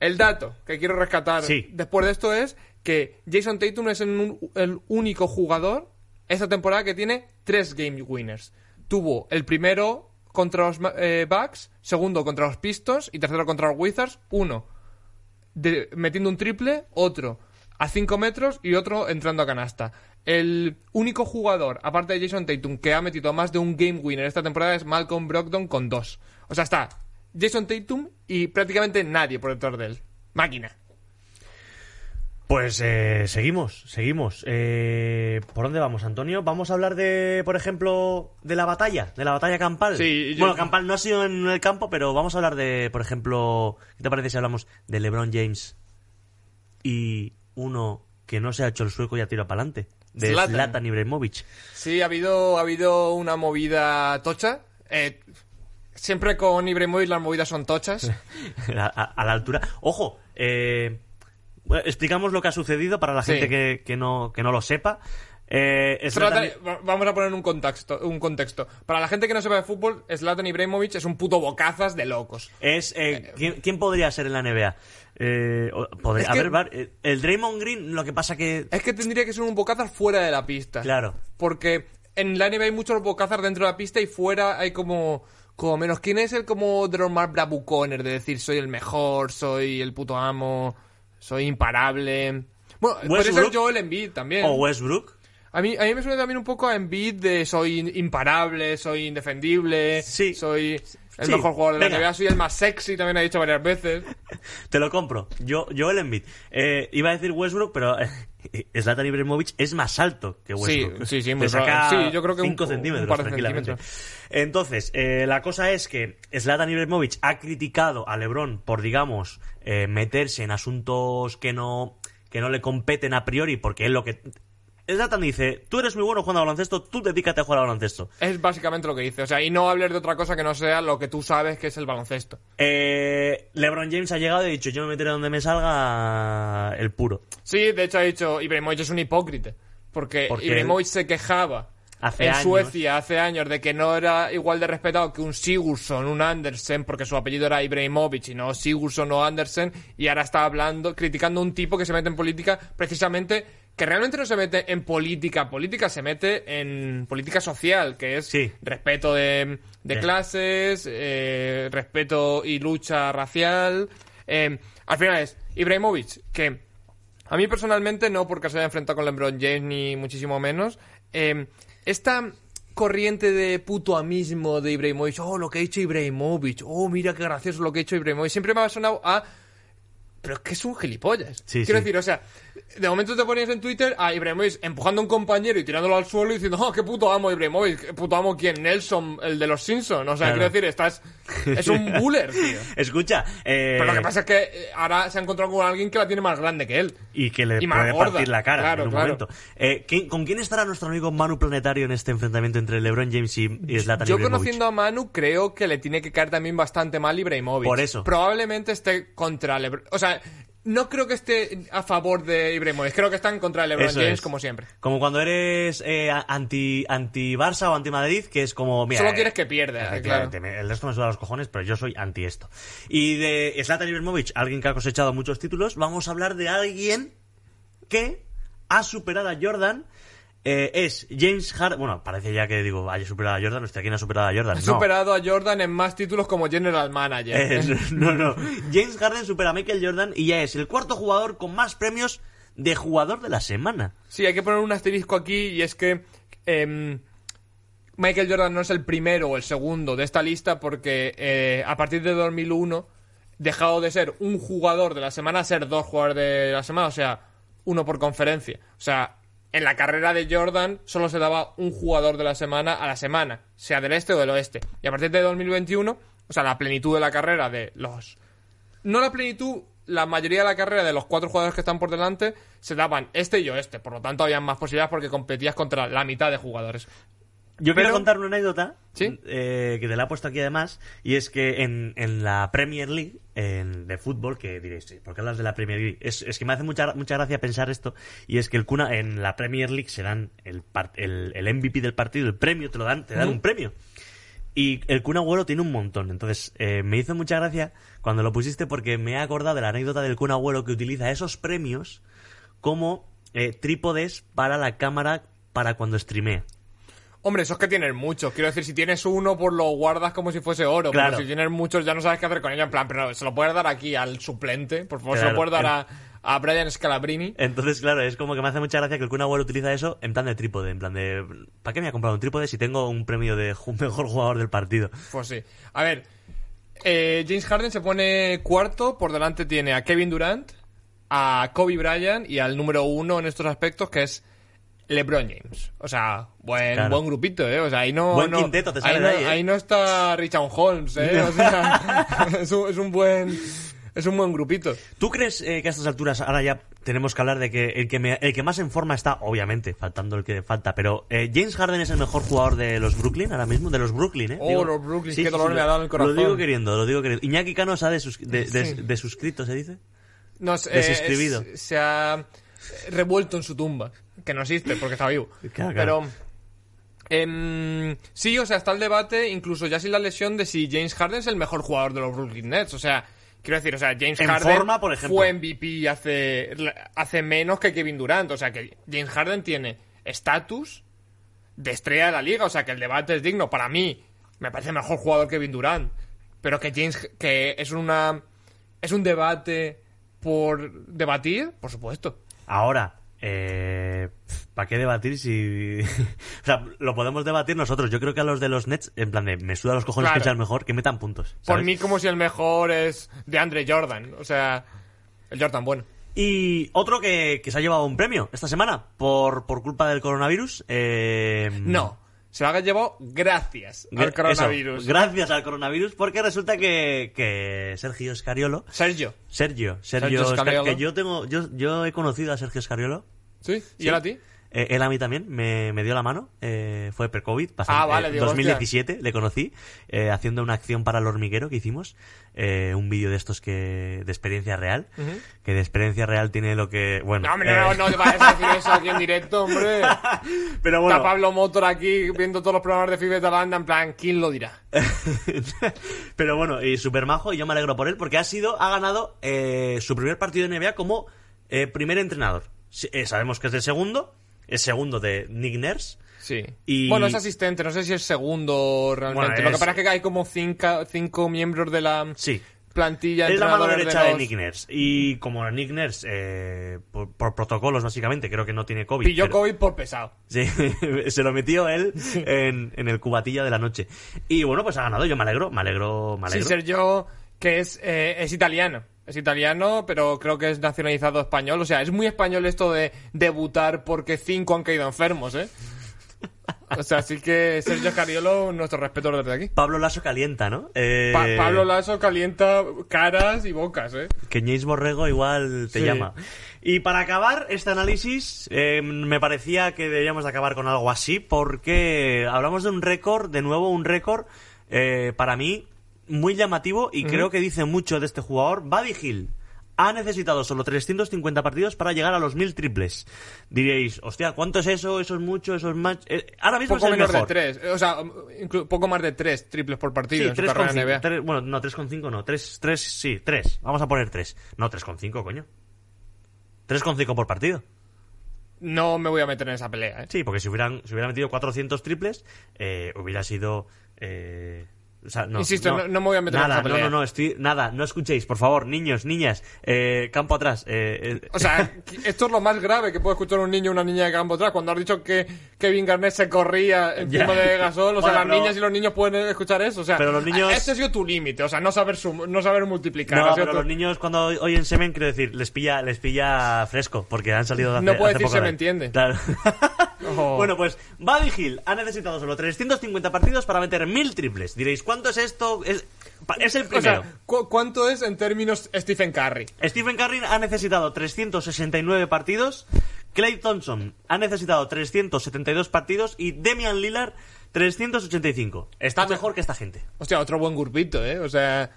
El dato que quiero rescatar Sí. después de esto es que Jason Tatum es el, el único jugador esta temporada que tiene tres game winners. Tuvo el primero contra los eh, Bucks, segundo contra los Pistons y tercero contra los Wizards. Uno de- metiendo un triple, otro a 5 metros y otro entrando a canasta. El único jugador, aparte de Jason Tatum, que ha metido más de un game winner esta temporada es Malcolm Brogdon con dos. O sea, está Jason Tatum y prácticamente nadie por detrás de él. Máquina. Pues eh, seguimos, seguimos. Eh, ¿Por dónde vamos, Antonio? Vamos a hablar de, por ejemplo, de la batalla, de la batalla campal. Sí, yo- Bueno, campal no ha sido en el campo, pero vamos a hablar de, por ejemplo, ¿qué te parece si hablamos de LeBron James y uno que no se ha hecho el sueco y ha tirado para adelante? De Zlatan. Zlatan Ibrahimovic. Sí, ha habido, ha habido una movida tocha. Eh, siempre con Ibrahimovic las movidas son tochas. (laughs) a, a- a la altura. Ojo, eh, explicamos lo que ha sucedido para la Sí. gente que, que no, que no lo sepa. Eh, Zlatan- Zlatan- va- vamos a poner un contexto, un contexto. Para la gente que no sepa de fútbol, Zlatan Ibrahimovic es un puto bocazas de locos. Es, eh, ¿quién, quién podría ser en la NBA? Eh, podría- Es a ver, eh, el Draymond Green, lo que pasa que... Es que tendría que ser un bocazas fuera de la pista. Claro. Porque en la NBA hay muchos bocazas dentro de la pista y fuera hay como, como menos. ¿Quién es el como de los más bravucones? De decir, soy el mejor, soy el puto amo, soy imparable. Bueno, puede ser. Joel Embiid también. O Westbrook. A mí, a mí me suena también un poco a Embiid de soy imparable, soy indefendible, Sí. soy el Sí, mejor jugador de la. NBA, soy el más sexy, también ha dicho varias veces. (laughs) Te lo compro. Yo, yo el Embiid. Eh, iba a decir Westbrook, pero eh, (laughs) Zlatan Ibrahimovic es más alto que Westbrook. sí, sí, (laughs) Te muy saca. Sí, yo creo que un- 5 un centímetros, tranquilamente. centímetros. Entonces, eh, la cosa es que Zlatan Ibrahimovic ha criticado a LeBron por, digamos, eh, meterse en asuntos que no, que no le competen a priori, porque es lo que... Zlatan dice, tú eres muy bueno jugando al baloncesto, tú dedícate a jugar al baloncesto. Es básicamente lo que dice. O sea, y no hables de otra cosa que no sea lo que tú sabes que es el baloncesto. Eh, LeBron James ha llegado y ha dicho, yo me meteré donde me salga el puro. Sí, de hecho ha dicho, Ibrahimovic es un hipócrita. Porque, Porque Ibrahimovic se quejaba Hace en años. Suecia hace años de que no era igual de respetado que un Sigurdsson, un Andersen, porque su apellido era Ibrahimovic y no Sigurdsson o Andersen, y ahora está hablando, criticando a un tipo que se mete en política precisamente, que realmente no se mete en política, política se mete en política social, que es Sí. respeto de, de Sí. clases, eh, respeto y lucha racial. Eh, al final es Ibrahimovic, que a mí personalmente no porque se haya enfrentado con LeBron James ni muchísimo menos. Eh, esta corriente de puto amismo de Ibrahimovic, oh, lo que ha hecho Ibrahimovic, oh, mira qué gracioso lo que ha hecho Ibrahimovic, siempre me ha sonado a pero es que es un gilipollas. Sí, Quiero sí. decir, o sea, de momento te ponías en Twitter a Ibrahimovic empujando a un compañero y tirándolo al suelo y diciendo, oh, qué puto amo Ibrahimovic, qué puto amo quién, Nelson, el de los Simpsons. O sea, Claro. quiero decir, estás, es un (laughs) buller, tío. Escucha, eh, Pero lo que pasa es que eh, ahora se ha encontrado con alguien que la tiene más grande que él. y que le y puede gorda. partir la cara Claro, en un claro. momento. Eh, ¿quién- ¿Con quién estará nuestro amigo Manu Planetario en este enfrentamiento entre LeBron James y, Zlatan Yo Ibrahimovic? conociendo a Manu creo que le tiene que caer también bastante mal Ibrahimovic. Por eso. Probablemente esté contra LeBron. O sea, no creo que esté a favor de Ibrahimovic. Creo que está en contra de LeBron Eso James es. como siempre. Como cuando eres eh, anti, anti Barça o anti Madrid, que es como. Mira, Solo eh, quieres que pierda, efectivamente, me- El resto me suda los cojones, pero yo soy anti esto. Y de Zlatan Ibrahimovic, alguien que ha cosechado muchos títulos, vamos a hablar de alguien que ha superado a Jordan. Eh, es James Harden. Bueno, parece ya que digo, haya superado a Jordan. Hostia, ¿quién ha superado a Jordan? Ha No. superado a Jordan en más títulos como General Manager. Eh, no, no. James Harden supera a Michael Jordan y ya es el cuarto jugador con más premios de jugador de la semana. Sí, hay que poner un asterisco aquí y es que em, Michael Jordan no es el primero o el segundo de esta lista porque eh, a partir de 2001 dejado de ser un jugador de la semana a ser dos jugadores de la semana, o sea, uno por conferencia. O sea, en la carrera de Jordan solo se daba un jugador de la semana a la semana, sea del este o del oeste. Y a partir de 2021, o sea, la plenitud de la carrera de los no la plenitud, la mayoría de la carrera de los cuatro jugadores que están por delante se daban este y oeste. Por lo tanto, había más posibilidades porque competías contra la mitad de jugadores. Yo Pero- quiero contar una anécdota ¿Sí? eh, que te la he puesto aquí además, y es que en, en la Premier League en- de fútbol, que diréis, ¿por qué hablas de la Premier League? Es, es que me hace mucha, mucha gracia pensar esto, y es que el Cuna en la Premier League se dan el, el, el MVP del partido, el premio, te lo dan, te dan un premio. Y el Kun Agüero tiene un montón. Entonces, eh, me hizo mucha gracia cuando lo pusiste porque me he acordado de la anécdota del Kun Agüero que utiliza esos premios como eh, trípodes para la cámara para cuando streamea. Hombre, esos que tienes muchos. Quiero decir, si tienes uno, pues lo guardas como si fuese oro. Claro. Pero si tienes muchos, ya no sabes qué hacer con ellos. En plan, pero se lo puedes dar aquí al suplente. Por favor, se lo puedes dar a, a Brian Scalabrini. Entonces, claro, es como que me hace mucha gracia que el Kun Agüero utiliza eso en plan de trípode, en plan de ¿para qué me voy a comprar un trípode si tengo un premio de (laughs) mejor jugador del partido? Pues sí. A ver, eh, James Harden se pone cuarto. Por delante tiene a Kevin Durant, a Kobe Bryant y al número uno en estos aspectos, que es LeBron James. O sea, buen, Claro. buen grupito, ¿eh? O sea, ahí no. Buen no- quinteto te ahí, de no, ahí, ¿eh? ahí no está Richard Holmes, ¿eh? O sea, (laughs) (laughs) es un, es un buen. Es un buen grupito. ¿Tú crees eh, que a estas alturas ahora ya tenemos que hablar de que el que, me- el que más en forma está, obviamente, faltando el que falta, pero eh, James Harden es el mejor jugador de los Brooklyn ahora mismo, de los Brooklyn, ¿eh? Oh, los Brooklyn, qué dolor lo- me ha dado el corazón. Lo digo queriendo, lo digo queriendo. Iñaki Cano se ha desus- de, de- Sí. desuscrito, ¿se dice? No Desuscribido. es- se ha revuelto en su tumba. Que no existe porque está vivo. (laughs) Claro, claro. Pero. em, sí, o sea, está el debate, incluso ya sin la lesión, de si James Harden es el mejor jugador de los Brooklyn Nets. O sea, quiero decir, o sea, James En Harden forma, por ejemplo. fue MVP hace, hace menos que Kevin Durant. O sea, que James Harden tiene estatus de estrella de la liga. O sea, que el debate es digno. Para mí, me parece mejor jugador que Kevin Durant. Pero que James, que es una. Es un debate por debatir, por supuesto. Ahora, eh, ¿para qué debatir si... (laughs) o sea, lo podemos debatir nosotros. Yo creo que a los de los Nets, en plan de, me suda los cojones Claro. que sea el mejor, que metan puntos. Por mí, como si el mejor es de Andre Jordan. O sea, el Jordan bueno. Y otro que, que se ha llevado un premio esta semana por, por culpa del coronavirus. eh, No, se lo ha llevado gracias gra- al coronavirus. eso, gracias al coronavirus, porque resulta que, que Sergio Escariolo. Sergio. Sergio, Sergio, Sergio Esca- Scariolo. que yo tengo, yo, yo he conocido a Sergio Escariolo. ¿Sí? ¿Y Sí. él a ti? Eh, él a mí también me, me dio la mano, eh, fue pre-COVID, pasó- Ah, vale, eh, digo, 2017 le conocí, eh, haciendo una acción para el hormiguero que hicimos, eh, un vídeo de estos que de experiencia real, Ujú. que de experiencia real tiene lo que, bueno, No, hombre, no, no te vayas a decir eso aquí en directo, hombre. (laughs) pero bueno, Está Pablo Motor aquí viendo todos los programas de Fibes de Banda en plan, ¿quién lo dirá? (laughs) pero bueno, y super majo y yo me alegro por él porque ha sido, ha ganado eh, su primer partido de NBA como eh, primer entrenador. Eh, sabemos que es el segundo, es segundo de Nick Nurse. Sí. Y- Bueno, es asistente, no sé si es segundo realmente. Bueno, Lo que pasa es que hay como cinco, cinco miembros de la Sí, plantilla. Es la mano derecha de, los- Nick Nurse. Y como Nick Nurse, eh, por, por protocolos básicamente, creo que no tiene COVID. Pilló pero- COVID por pesado. Sí, (laughs) se lo metió él en, en el cubatilla de la noche. Y bueno, pues ha ganado, yo me alegro, me alegro, me Sí, alegro. Sergio, que es, eh, es italiano. Es italiano, pero creo que es nacionalizado español. O sea, es muy español esto de debutar porque cinco han caído enfermos, ¿eh? O sea, así que Sergio Cariolo, nuestro respeto desde aquí. Pablo Lasso calienta, ¿no? Eh, Pa- Pablo Lasso calienta caras y bocas, ¿eh? Que Borrego igual te Sí. llama. Y para acabar este análisis, eh, me parecía que deberíamos de acabar con algo así, porque hablamos de un récord, de nuevo un récord, eh, para mí, muy llamativo y creo que dice mucho de este jugador. Buddy Hill ha necesitado solo 350 partidos para llegar a los 1000 triples. Diréis, hostia, ¿cuánto es eso? ¿Eso es mucho? ¿Eso es más? Eh, ahora mismo Poco es el menos mejor. de tres. O sea, poco más de tres triples por partido Sí, en su 3,5. carrera en NBA. Tres- bueno, no, 3,5 no. 3, 3, sí, 3. Vamos a poner 3. No, 3,5, coño. 3,5 por partido. No me voy a meter en esa pelea, ¿eh? Sí, porque si hubieran, si hubieran metido 400 triples, eh, hubiera sido... eh, o sea, no, Insisto, no- no me voy a meter en nada. No, no, no, estoy, nada, no escuchéis, por favor, niños, niñas, eh, campo atrás. eh, eh, O sea, (laughs) esto es lo más grave que puede escuchar un niño o una niña de campo atrás. Cuando has dicho que Kevin Garnett se corría encima de Gasol, o sea, Bueno, las pero- niñas y los niños pueden escuchar eso. O sea, Pero los niños- Este ha sido tu límite, o sea, no saber, sum- no saber multiplicar. no, pero tu- los niños cuando oyen semen, quiero decir, les pilla, les pilla fresco, porque han salido de hace, No puede decir poco se me de- entiende. Claro. (laughs) Oh. Bueno, pues Buddy Hill ha necesitado solo 350 partidos para meter 1000 triples. Diréis, ¿cuánto es esto? Es, el O primero. sea, ¿cu- ¿cuánto es en términos Stephen Curry? Stephen Curry ha necesitado 369 partidos, Clay Thompson ha necesitado 372 partidos y Demian Lillard 385. Está mejor que esta gente. Hostia, otro buen grupito, ¿eh? O sea...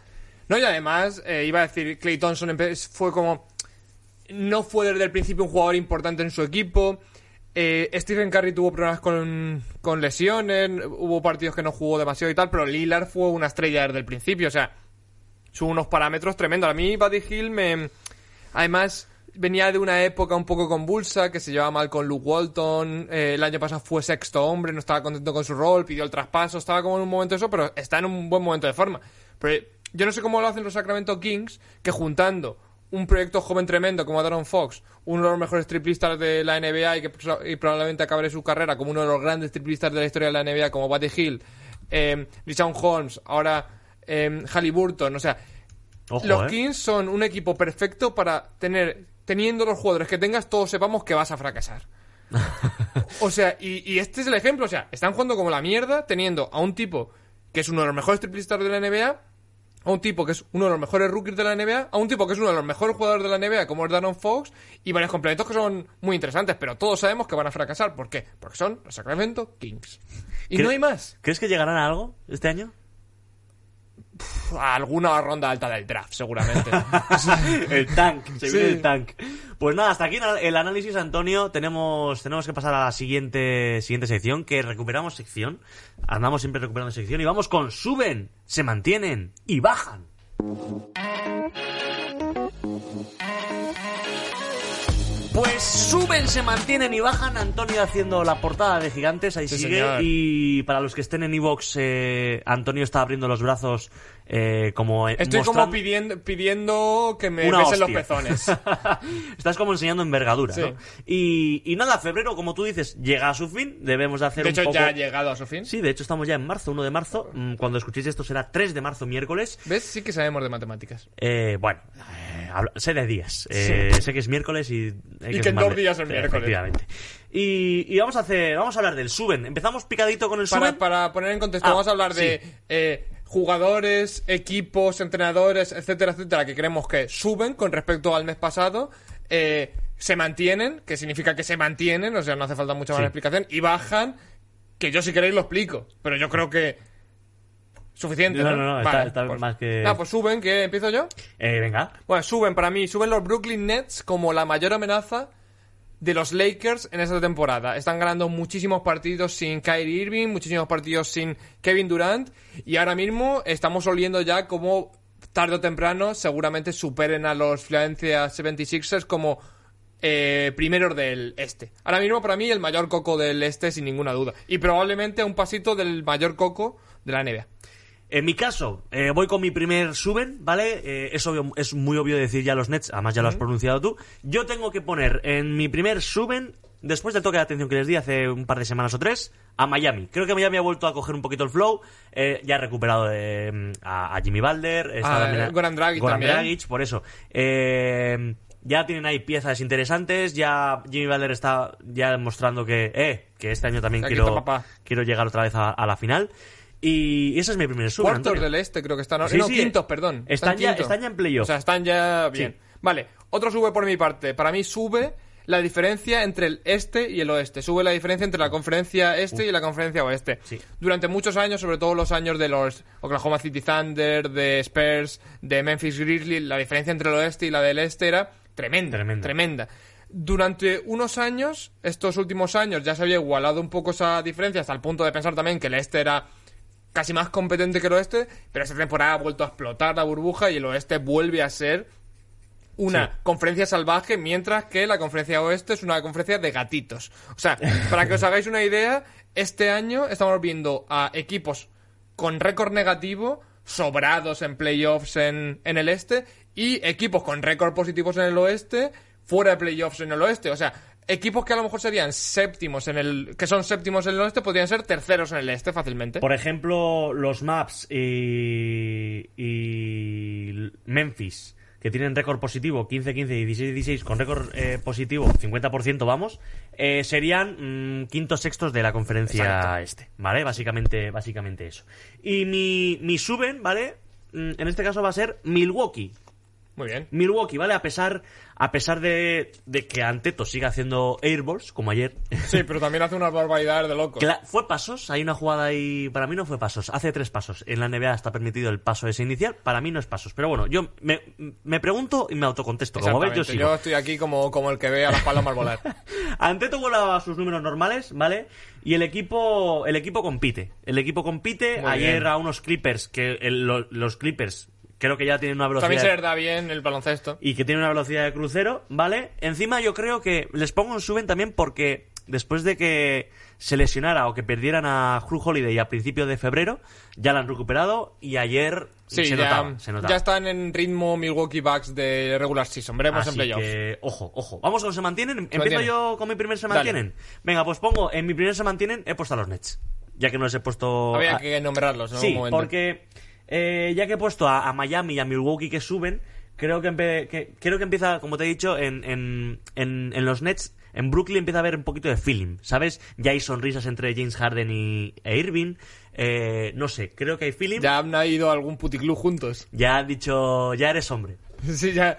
No, y además, eh, iba a decir, Clay Thompson fue como... No fue desde el principio un jugador importante en su equipo. Eh, Stephen Curry tuvo problemas con, con lesiones, hubo partidos que no jugó demasiado y tal, pero Lillard fue una estrella desde el principio, o sea, son unos parámetros tremendos. A mí Buddy Hill me... Además, venía de una época un poco convulsa, que se llevaba mal con Luke Walton, eh, el año pasado fue sexto hombre, no estaba contento con su rol, pidió el traspaso, estaba como en un momento eso, pero está en un buen momento de forma. Pero yo no sé cómo lo hacen los Sacramento Kings, que juntando un proyecto joven tremendo como Aaron Fox, uno de los mejores triplistas de la NBA y que y probablemente acabaré su carrera como uno de los grandes triplistas de la historia de la NBA, como Buddy Hill, eh, Richard Holmes, ahora eh, Halliburton, o sea, Ojo, los ¿eh? Kings son un equipo perfecto para tener, teniendo los jugadores que tengas, todos sepamos que vas a fracasar. (laughs) o sea, y, y este es el ejemplo, o sea, están jugando como la mierda, teniendo a un tipo que es uno de los mejores triplistas de la NBA, a un tipo que es uno de los mejores rookies de la NBA, a un tipo que es uno de los mejores jugadores de la NBA, como es Daron Fox, y varios complementos que son muy interesantes, pero todos sabemos que van a fracasar. ¿Por qué? Porque son los Sacramento Kings. Y ¿Cre- no hay más. ¿Crees que llegarán a algo este año? A alguna ronda alta del draft, seguramente. (laughs) el tank, se Sí. viene el tank. Pues nada, hasta aquí el análisis, Antonio. Tenemos, tenemos que pasar a la siguiente, siguiente sección, que recuperamos sección. Andamos siempre recuperando sección y vamos con suben, se mantienen y bajan. Suben, se mantienen y bajan. Antonio haciendo la portada de gigantes, ahí Sí, sigue. señor. Y para los que estén en Evox, eh, Antonio está abriendo los brazos eh, como. eh, Estoy como pidiendo, pidiendo que me Una besen los pezones. (laughs) Estás como enseñando envergadura, Sí. ¿no? Y, y nada, febrero, como tú dices, llega a su fin. Debemos de hacer De un hecho, poco... ya ha llegado a su fin. Sí, de hecho estamos ya en marzo, 1 de marzo. Mm, Cuando escuchéis esto será 3 de marzo, miércoles. ¿Ves? Sí que sabemos de matemáticas. Eh, bueno, sé de días. Eh, Sé que es miércoles y... hay Y que en dos días es miércoles. Y, y vamos a hacer, vamos a hablar del suben. Empezamos picadito con el Para, suben. para poner en contexto, Ah, vamos a hablar de eh, jugadores, equipos, entrenadores, etcétera, etcétera, que creemos que suben con respecto al mes pasado. eh, se mantienen, que significa que se mantienen, o sea, no hace falta mucha más Sí. explicación, y bajan, que yo si queréis lo explico, pero yo creo que suficiente. No, No, no, está- está más que- Ah, pues suben, que empiezo yo. Eh, venga. Bueno, suben para mí, suben los Brooklyn Nets como la mayor amenaza de los Lakers en esta temporada. Están ganando muchísimos partidos sin Kyrie Irving, muchísimos partidos sin Kevin Durant y ahora mismo estamos oliendo ya como tarde o temprano seguramente superen a los Philadelphia 76ers como eh, primeros del este. Ahora mismo para mí el mayor coco del este sin ninguna duda y probablemente un pasito del mayor coco de la NBA. En mi caso, eh, voy con mi primer suben, ¿vale? Eh, es, obvio, es muy obvio decir ya los Nets, además ya lo has pronunciado tú. Yo tengo que poner en mi primer suben después del toque de atención que les di hace un par de semanas o tres, a Miami. Creo que Miami ha vuelto a coger un poquito el flow. eh, ya ha recuperado eh, a, a Jimmy Balder. está Ah, también a- Goran Dragic Goran también. Dragic, por eso. Eh, ya tienen ahí piezas interesantes. Ya Jimmy Balder está ya demostrando que, eh, que este año también Aquí quiero, quiero llegar otra vez a, a la final. Y ese es mi primer sub. Cuartos Antonio. del este creo que están. Sí, no, sí. quintos, perdón. Están ya- quintos. están ya en playoff. O sea, están ya bien. Sí. Vale, otro sube por mi parte. Para mí sube la diferencia entre el este y el oeste. Sube la diferencia entre la conferencia este y la conferencia oeste. Sí. Durante muchos años, sobre todo los años de los Oklahoma City Thunder, de Spurs, de Memphis Grizzlies, la diferencia entre el oeste y la del este era tremenda. Tremenda. Tremenda. Durante unos años, estos últimos años, ya se había igualado un poco esa diferencia hasta el punto de pensar también que el este era casi más competente que el oeste, pero esta temporada ha vuelto a explotar la burbuja y el oeste vuelve a ser una Sí. conferencia salvaje, mientras que la conferencia oeste es una conferencia de gatitos. O sea, para que os hagáis una idea, este año estamos viendo a equipos con récord negativo, sobrados en playoffs en, en el este, y equipos con récord positivos en el oeste, fuera de playoffs en el oeste. O sea, equipos que a lo mejor serían séptimos en el. que son séptimos en el oeste, podrían ser terceros en el este fácilmente. Por ejemplo, los Maps y, y Memphis, que tienen récord positivo 15-15 y 16-16, con récord eh, positivo 50%, vamos, eh, serían mm, quintos sextos de la conferencia Exacto. este, ¿vale? Básicamente, básicamente eso. Y mi, mi suben, ¿vale? Mm, En este caso va a ser Milwaukee. Muy bien. Milwaukee, ¿vale? A pesar, a pesar de, de que Anteto siga haciendo airballs, como ayer. Sí, pero también hace unas barbaridades de locos. Fue pasos, hay una jugada ahí, para mí no fue pasos, hace tres pasos. En la NBA está permitido el paso ese inicial, para mí no es pasos. Pero bueno, yo me, me pregunto y me autocontesto. Como ves, yo sigo. Yo estoy aquí como, como el que ve a las palomas volar. (laughs) Anteto vuelve a sus números normales, ¿vale? Y el equipo, el equipo compite. El equipo compite. Muy Ayer bien. a unos Clippers, que el- lo- los Clippers creo que ya tienen una velocidad... También se les da bien el baloncesto. y que tiene una velocidad de crucero, ¿vale? Encima yo creo que les pongo un suben también porque después de que se lesionara o que perdieran a Hugh Holiday a principios de febrero, ya la han recuperado y ayer Sí, se, ya, notaba, se notaba. ya están en ritmo Milwaukee Bucks de regular season. Veremos en Así playoffs. que, ojo, ojo. Vamos con se mantienen. Empiezo mantienen. yo con mi primer se Dale. mantienen. Venga, pues pongo, en mi primer se mantienen, he puesto a los Nets. Ya que no les he puesto... Había a- que nombrarlos en Sí, momento. porque eh, ya que he puesto a, a Miami y a Milwaukee que suben, creo que, que- creo que empieza, como te he dicho, en, en, en, en los Nets, en Brooklyn empieza a haber un poquito de feeling, ¿sabes? Ya hay sonrisas entre James Harden y e Irving. Eh, no sé, creo que hay feeling. Ya. Ya han ido a algún puticlub juntos. han dicho, ya eres hombre. (laughs) Sí, ya.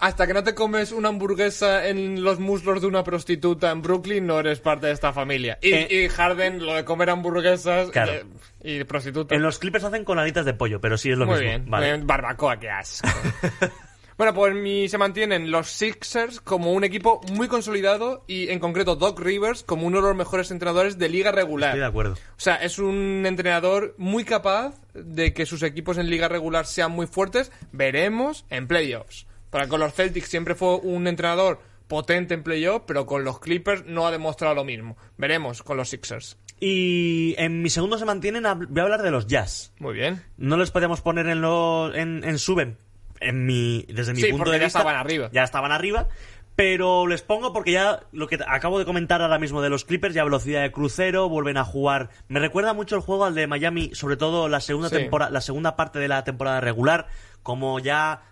Hasta que no te comes una hamburguesa en los muslos de una prostituta en Brooklyn, no eres parte de esta familia. Y, Eh, y Harden, lo de comer hamburguesas Claro. eh, y prostitutas. En los Clippers hacen con alitas de pollo, pero sí es lo Muy mismo. bien. Vale. Barbacoa, qué asco. (laughs) bueno, pues mi, se mantienen los Sixers como un equipo muy consolidado y en concreto Doc Rivers como uno de los mejores entrenadores de liga regular. Estoy de acuerdo. O sea, es un entrenador muy capaz de que sus equipos en liga regular sean muy fuertes. Veremos en playoffs. Para con los Celtics siempre fue un entrenador potente en playoffs, pero con los Clippers no ha demostrado lo mismo. Veremos con los Sixers. Y en mi segundo se mantienen, voy a hablar de los Jazz. Muy bien. no les podíamos poner en lo en, en suben en mi desde mi Sí, punto de ya vista estaban arriba. ya estaban arriba pero les pongo porque ya lo que acabo de comentar ahora mismo de los Clippers ya velocidad de crucero vuelven a jugar me recuerda mucho el juego al de Miami sobre todo la segunda Sí. temporada la segunda parte de la temporada regular como ya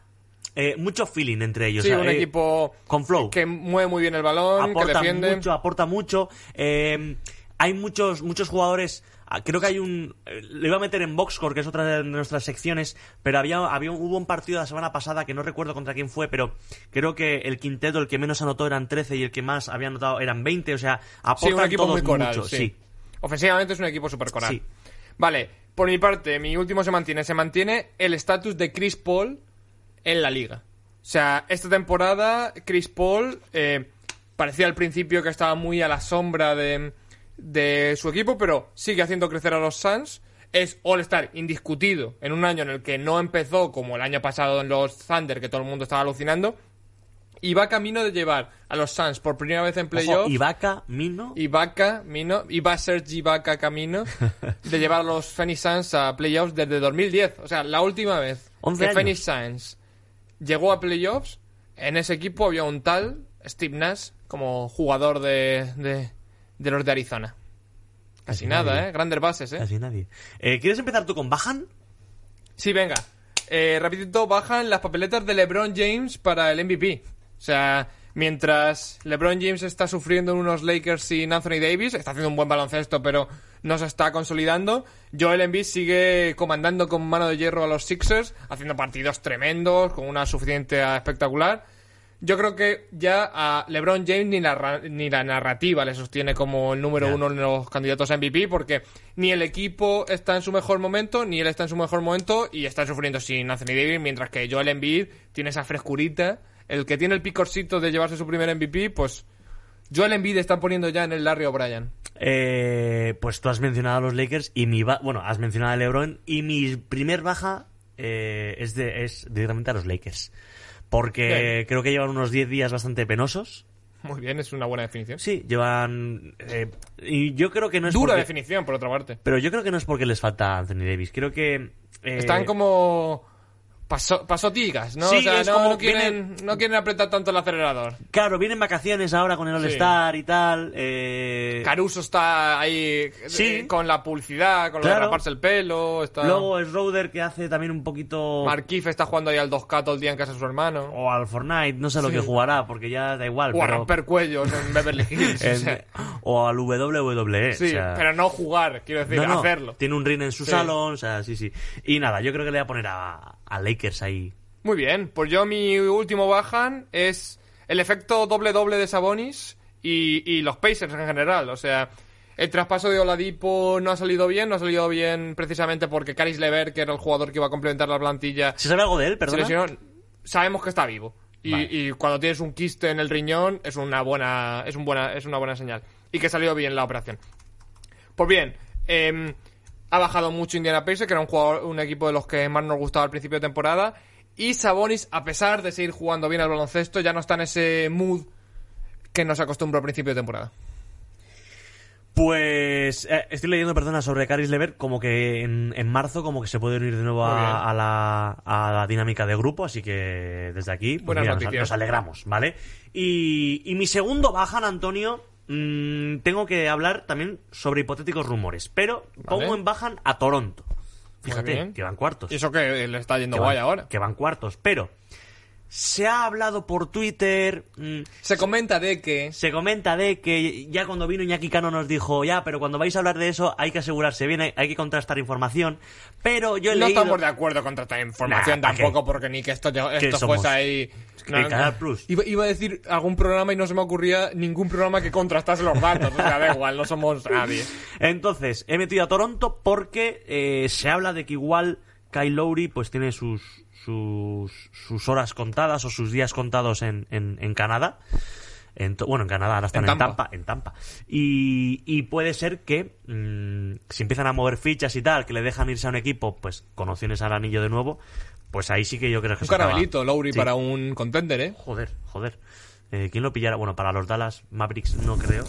eh, mucho feeling entre ellos Sí, o sea, un eh, equipo con flow que mueve muy bien el balón, que aporta defiende. mucho, aporta mucho. Eh, hay muchos, muchos jugadores. ah, Creo que hay un. eh, Lo iba a meter en Boxcore, que es otra de nuestras secciones. Pero había, había hubo un partido la semana pasada que no recuerdo contra quién fue, pero creo que el quinteto, el que menos anotó eran 13 y el que más había anotado eran 20. O sea, Sí, aportan un equipo todos muy coral. mucho, sí. sí. Ofensivamente es un equipo super coral. Sí. Vale, por mi parte, mi último se mantiene. Se mantiene el estatus de Chris Paul en la liga. O sea, esta temporada Chris Paul eh, parecía al principio que estaba muy a la sombra de, de su equipo, pero sigue haciendo crecer a los Suns. Es All-Star indiscutido en un año en el que no empezó como el año pasado en los Thunder, que todo el mundo estaba alucinando. Y va camino de llevar a los Suns por primera vez en Ojo, playoffs. Ibaka, Mino. Ibaka, Mino, iba Sergi Ibaka camino (laughs) de llevar a los Phoenix Suns a playoffs desde 2010. O sea, la última vez 11 que años. Phoenix Suns llegó a playoffs, en ese equipo había un tal Steve Nash como jugador de, de, de los de Arizona. Casi Casi nada, nadie. ¿eh? Grandes bases, ¿eh? Casi nadie. Eh, ¿Quieres empezar tú con Bajan? Sí, venga. Eh, rapidito bajan las papeletas de LeBron James para el MVP. O sea, mientras LeBron James está sufriendo en unos Lakers sin Anthony Davis, está haciendo un buen baloncesto, pero no se está consolidando. Joel Embiid sigue comandando con mano de hierro a los Sixers, haciendo partidos tremendos, con una suficiente espectacular. Yo creo que ya a LeBron James ni la, ni la narrativa le sostiene como el número uno en los candidatos a MVP, porque ni el equipo está en su mejor momento, ni él está en su mejor momento, y está sufriendo sin Anthony Davis, mientras que Joel Embiid tiene esa frescurita. El que tiene el picorcito de llevarse su primer MVP, pues Joel Embiid está poniendo ya en el Larry O'Brien. Eh, pues tú has mencionado a los Lakers y mi ba- bueno, has mencionado a LeBron y mi primer baja eh, es de es directamente a los Lakers. Porque Bien. creo que llevan unos 10 días bastante penosos. Muy bien, es una buena definición. Sí, llevan eh, y yo creo que no es Dura porque- definición, por otra parte. pero yo creo que no es porque les falta Anthony Davis. Creo que eh, Están como paso, pasotigas, ¿no? Sí, o sea, es no, como no quieren, vienen- no quieren apretar tanto el acelerador. Claro, vienen vacaciones ahora con el All-Star y tal. eh, Caruso está ahí eh, Sí. con la publicidad, con lo de Claro. raparse el pelo. Está... Luego es Roder que hace también un poquito... Markif está jugando ahí al 2K todo el día en casa de su hermano. O al Fortnite, no sé lo Sí. que jugará, porque ya da igual. o a romper cuellos en Beverly (laughs) Hills. o en- sea. o al WWE. sí, o sea, pero no jugar, quiero decir, no, no, hacerlo. Tiene un ring en su salón, o sea, sí, sí. Y nada, yo creo que le voy a poner a, a Lakers ahí. Muy bien, pues yo mi último bajan es el efecto doble-doble de Sabonis y, y los Pacers en general. O sea, el traspaso de Oladipo no ha salido bien, no ha salido bien precisamente porque Caris Lever, que era el jugador que iba a complementar la plantilla, ¿Se sabe algo de él, lesionó. Sabemos que está vivo. Y, Vale. y cuando tienes un quiste en el riñón es una buena, es un buena, es una buena señal. Y que salió bien la operación. Pues bien, em, ha bajado mucho Indiana Pacers, que era un, jugador, un equipo de los que más nos gustaba al principio de temporada. Y Sabonis, a pesar de seguir jugando bien al baloncesto, ya no está en ese mood que nos acostumbró al principio de temporada. Pues eh, estoy leyendo, perdona, sobre Caris Lever, como que en, en marzo como que se puede unir de nuevo a, a la, a la dinámica de grupo, así que desde aquí pues mira, nos, nos alegramos, ¿vale? Y, y mi segundo bajan, Antonio, mm, tengo que hablar también sobre hipotéticos rumores, pero Vale. pongo en bajan a Toronto. Fíjate, bien. que van cuartos. Y eso que le está yendo que guay ahora. Que van cuartos, pero se ha hablado por Twitter, mm, Se comenta de que se comenta de que ya cuando vino Iñaki Cano nos dijo, ya, pero cuando vais a hablar de eso hay que asegurarse bien, hay, hay que contrastar información, pero yo he no leído... estamos de acuerdo con esta información Nah, ¿pa' qué? tampoco, porque ni que esto, esto fuese ahí. En Canal Plus. Iba, iba a decir algún programa y no se me ocurría ningún programa que contrastase los datos. O sea, da igual, no somos nadie. (laughs) Entonces, he metido a Toronto porque eh, se habla de que igual Kyle Lowry pues tiene sus, sus, sus horas contadas o sus días contados en, en, en Canadá. En bueno, en Canadá, ahora están En en Tampa. Tampa. En Tampa. Y, y puede ser que mm, si empiezan a mover fichas y tal, que le dejan irse a un equipo, pues con opciones al anillo de nuevo, pues ahí sí que yo creo que Un se acaba. caramelito, Lowry, Sí. para un contender, ¿eh? Joder, joder. Eh, ¿Quién lo pillara? Bueno, para los Dallas Mavericks no creo.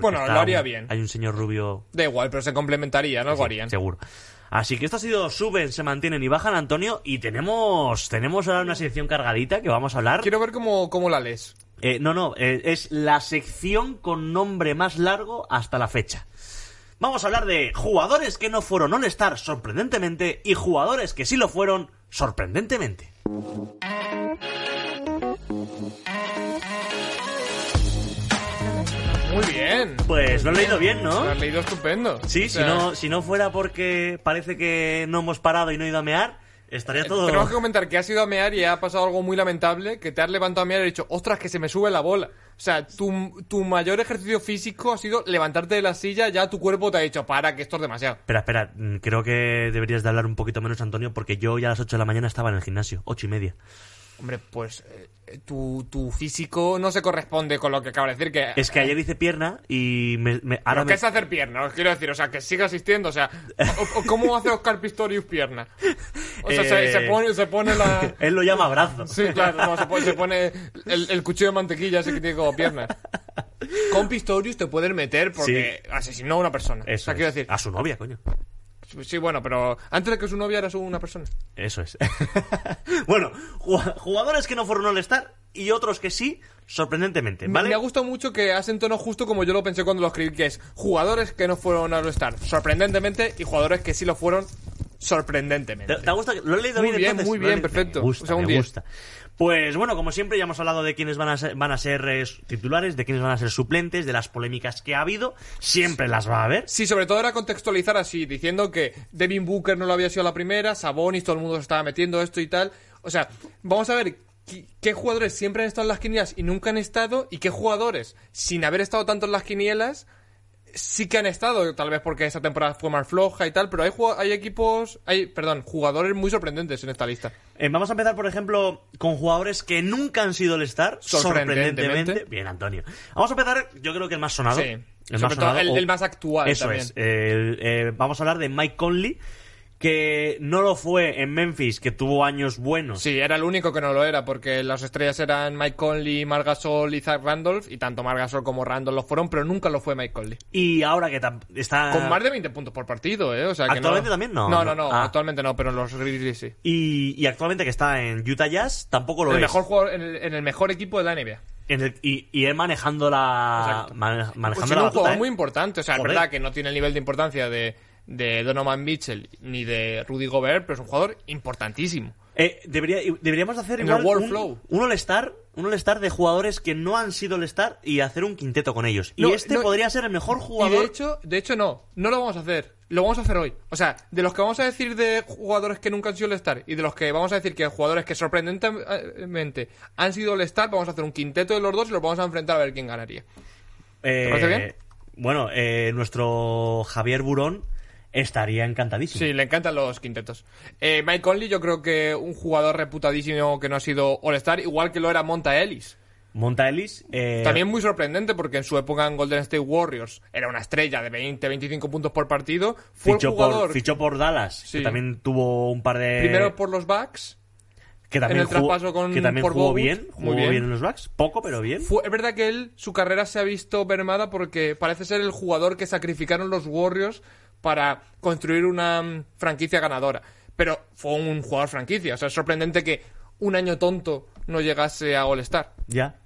Bueno, lo haría un- bien. Hay un señor rubio Da igual, pero se complementaría, ¿no? Algo harían. Seguro. Así que esto ha sido suben, se mantienen y bajan, Antonio. Y tenemos tenemos ahora una sección cargadita que vamos a hablar. Quiero ver cómo, cómo la lees. Eh, no, no, eh, es la sección con nombre más largo hasta la fecha. Vamos a hablar de jugadores que no fueron All-Star sorprendentemente y jugadores que sí lo fueron sorprendentemente. Muy bien. Pues lo he leído bien, ¿no? Lo has leído estupendo. Sí, O si sea, no, si no fuera porque parece que no hemos parado y no he ido a mear, estaría todo... Tenemos que comentar que has ido a mear y ha pasado algo muy lamentable, que te has levantado a mear y has dicho, ostras, que se me sube la bola. O sea, tu, tu mayor ejercicio físico ha sido levantarte de la silla, ya tu cuerpo te ha dicho, para, que esto es demasiado. Espera, espera, mm, creo que deberías de hablar un poquito menos, Antonio, porque yo ya a las 8 de la mañana estaba en el gimnasio, ocho y media. Hombre, pues eh, tu, tu físico no se corresponde con lo que acabo de decir, que... Es que ayer hice pierna y me, me- ahora Pero me- ¿Qué es hacer pierna? Os quiero decir, o sea, que siga asistiendo, o sea, o- o- ¿cómo hace Oscar Pistorius pierna? O sea, se, Eh, se pone, se pone la... (laughs) Él lo llama brazo. Sí, claro, no, se pone, se pone el, el cuchillo de mantequilla ese que tiene como piernas. Con Pistorius te pueden meter porque asesinó a una persona. Eso o sea, es. quiero decir, A su novia, coño. Sí, bueno, pero antes de que su novia era su- una persona. Eso es. (laughs) bueno, ju- jugadores que no fueron All-Star y otros que sí, sorprendentemente, Me- ¿vale? Me ha gustado mucho que has en tono justo como yo lo pensé cuando lo escribí, que es jugadores que no fueron al All-Star sorprendentemente y jugadores que sí lo fueron sorprendentemente. ¿Te, te gusta? ¿Lo he leído Muy bien? bien, entonces? muy bien, perfecto. Me gusta, O sea, un me 10. gusta. Pues bueno, como siempre ya hemos hablado de quiénes van a ser, van a ser eh, titulares, de quiénes van a ser suplentes, de las polémicas que ha habido. Siempre las va a haber. Sí, sobre todo era contextualizar así, diciendo que Devin Booker no lo había sido la primera, Sabonis, todo el mundo se estaba metiendo esto y tal. O sea, vamos a ver qué, qué jugadores siempre han estado en las quinielas y nunca han estado, y qué jugadores, sin haber estado tanto en las quinielas, sí que han estado, tal vez porque esta temporada fue más floja y tal, pero hay, hay equipos, hay, perdón, jugadores muy sorprendentes en esta lista. Eh, vamos a empezar, por ejemplo, con jugadores que nunca han sido el star Sorprendentemente. sorprendentemente. Bien, Antonio. Vamos a empezar, yo creo que el más sonado. Sí. El Sobre más todo sonado, el- o- el más actual Eso también. es. El- eh, vamos a hablar de Mike Conley, que no lo fue en Memphis, que tuvo años buenos. Sí, era el único que no lo era, porque las estrellas eran Mike Conley, Marc Gasol y Zach Randolph, y tanto Marc Gasol como Randolph lo fueron, pero nunca lo fue Mike Conley. Y ahora que está. Con más de 20 puntos por partido, ¿eh? O sea que ¿Actualmente también? No, No, no. no, no, Ah. actualmente no, pero en los Grizzlies sí. Y, y actualmente que está en Utah Jazz, tampoco lo El es. mejor jugador, en el, en el mejor equipo de la NBA. El- y, y él manejando la. Exacto. mane- Pues manejando la un jugador ¿eh? muy importante, o sea, Joder. es verdad que no tiene el nivel de importancia de, de Donovan Mitchell ni de Rudy Gobert, pero es un jugador importantísimo. Eh, debería, deberíamos hacer En igual el World un, un All-Star un All-Star de jugadores que no han sido All-Star y hacer un quinteto con ellos. Y este no, podría ser el mejor Y jugador. de hecho, de hecho no, no lo vamos a hacer. Lo vamos a hacer hoy. O sea, de los que vamos a decir de jugadores que nunca han sido All-Star y de los que vamos a decir que jugadores que sorprendentemente han sido All-Star, vamos a hacer un quinteto de los dos y los vamos a enfrentar a ver quién ganaría. Eh, parece bien? Bueno, eh, nuestro Javier Burón estaría encantadísimo. Sí, le encantan los quintetos. Eh, Mike Conley, yo creo que un jugador reputadísimo que no ha sido All-Star, igual que lo era Monta Ellis. Monta Ellis. eh, También muy sorprendente porque en su época en Golden State Warriors era una estrella de 20-25 puntos por partido. Fue fichó, jugador por, fichó por Dallas, Sí. que también tuvo un par de. primero por los Bucks. que también en el jugó, traspaso con- que también por jugó Bogut. bien. Muy Jugó bien. bien. en los Bucks. Poco, pero bien. Fue, es verdad que él, su carrera se ha visto mermada porque parece ser el jugador que sacrificaron los Warriors para construir una mm, franquicia ganadora. Pero fue un jugador franquicia. O sea, es sorprendente que un año tonto no llegase a All-Star. Ya.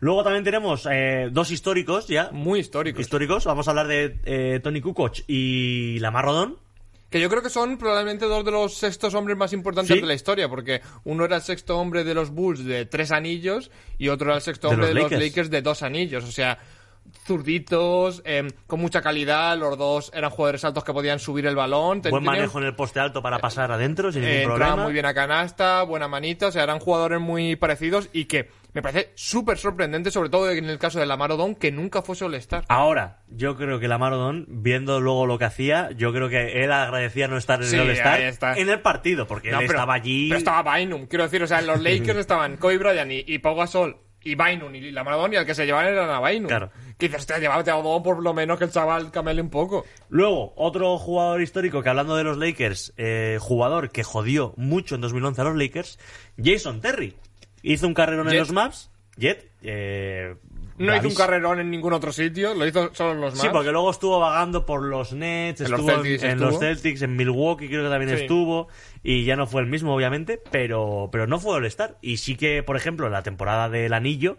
Luego también tenemos eh, dos históricos ya. Muy histórico. Históricos. Vamos a hablar de eh, Tony Kukoc y Lamar Rodón. Que yo creo que son probablemente dos de los sextos hombres más importantes Sí. de la historia, porque uno era el sexto hombre de los Bulls de tres anillos y otro era el sexto De hombre los de los. Lakers de dos anillos. O sea, zurditos, em, con mucha calidad, los dos eran jugadores altos que podían subir el balón. Buen manejo en el poste alto para pasar adentro sin ningún problema. muy bien a canasta, buena manita, o sea, eran jugadores muy parecidos y que me parece súper sorprendente, sobre todo en el caso de Lamar Odom, que nunca fuese All-Star. Ahora, yo creo que Lamar Odom, viendo luego lo que hacía, yo creo que él agradecía no estar en Sí, el está. en el partido, porque No, él pero- estaba allí. Pero estaba Bynum, quiero decir, o sea, en los (laughs) Lakers estaban Kobe Bryant y, y Pau Gasol y Bynum y Lamar Odom y al que se llevaban era a Bynum. Claro. Que dices, hostia, llévate a por lo menos que el chaval camele un poco. Luego, otro jugador histórico que hablando de los Lakers, eh, jugador que jodió mucho en 2011 a los Lakers, Jason Terry. Hizo un carrerón en los Maps. Jet. eh, No hizo un carrerón en ningún otro sitio, lo hizo solo en los Sí, Mavs. porque luego estuvo vagando por los Nets, En los estuvo en, Celtics en los Celtics, en Milwaukee creo que también Sí. estuvo, y ya no fue el mismo, obviamente, pero, pero no fue All-Star. Y sí que, por ejemplo, en la temporada del anillo,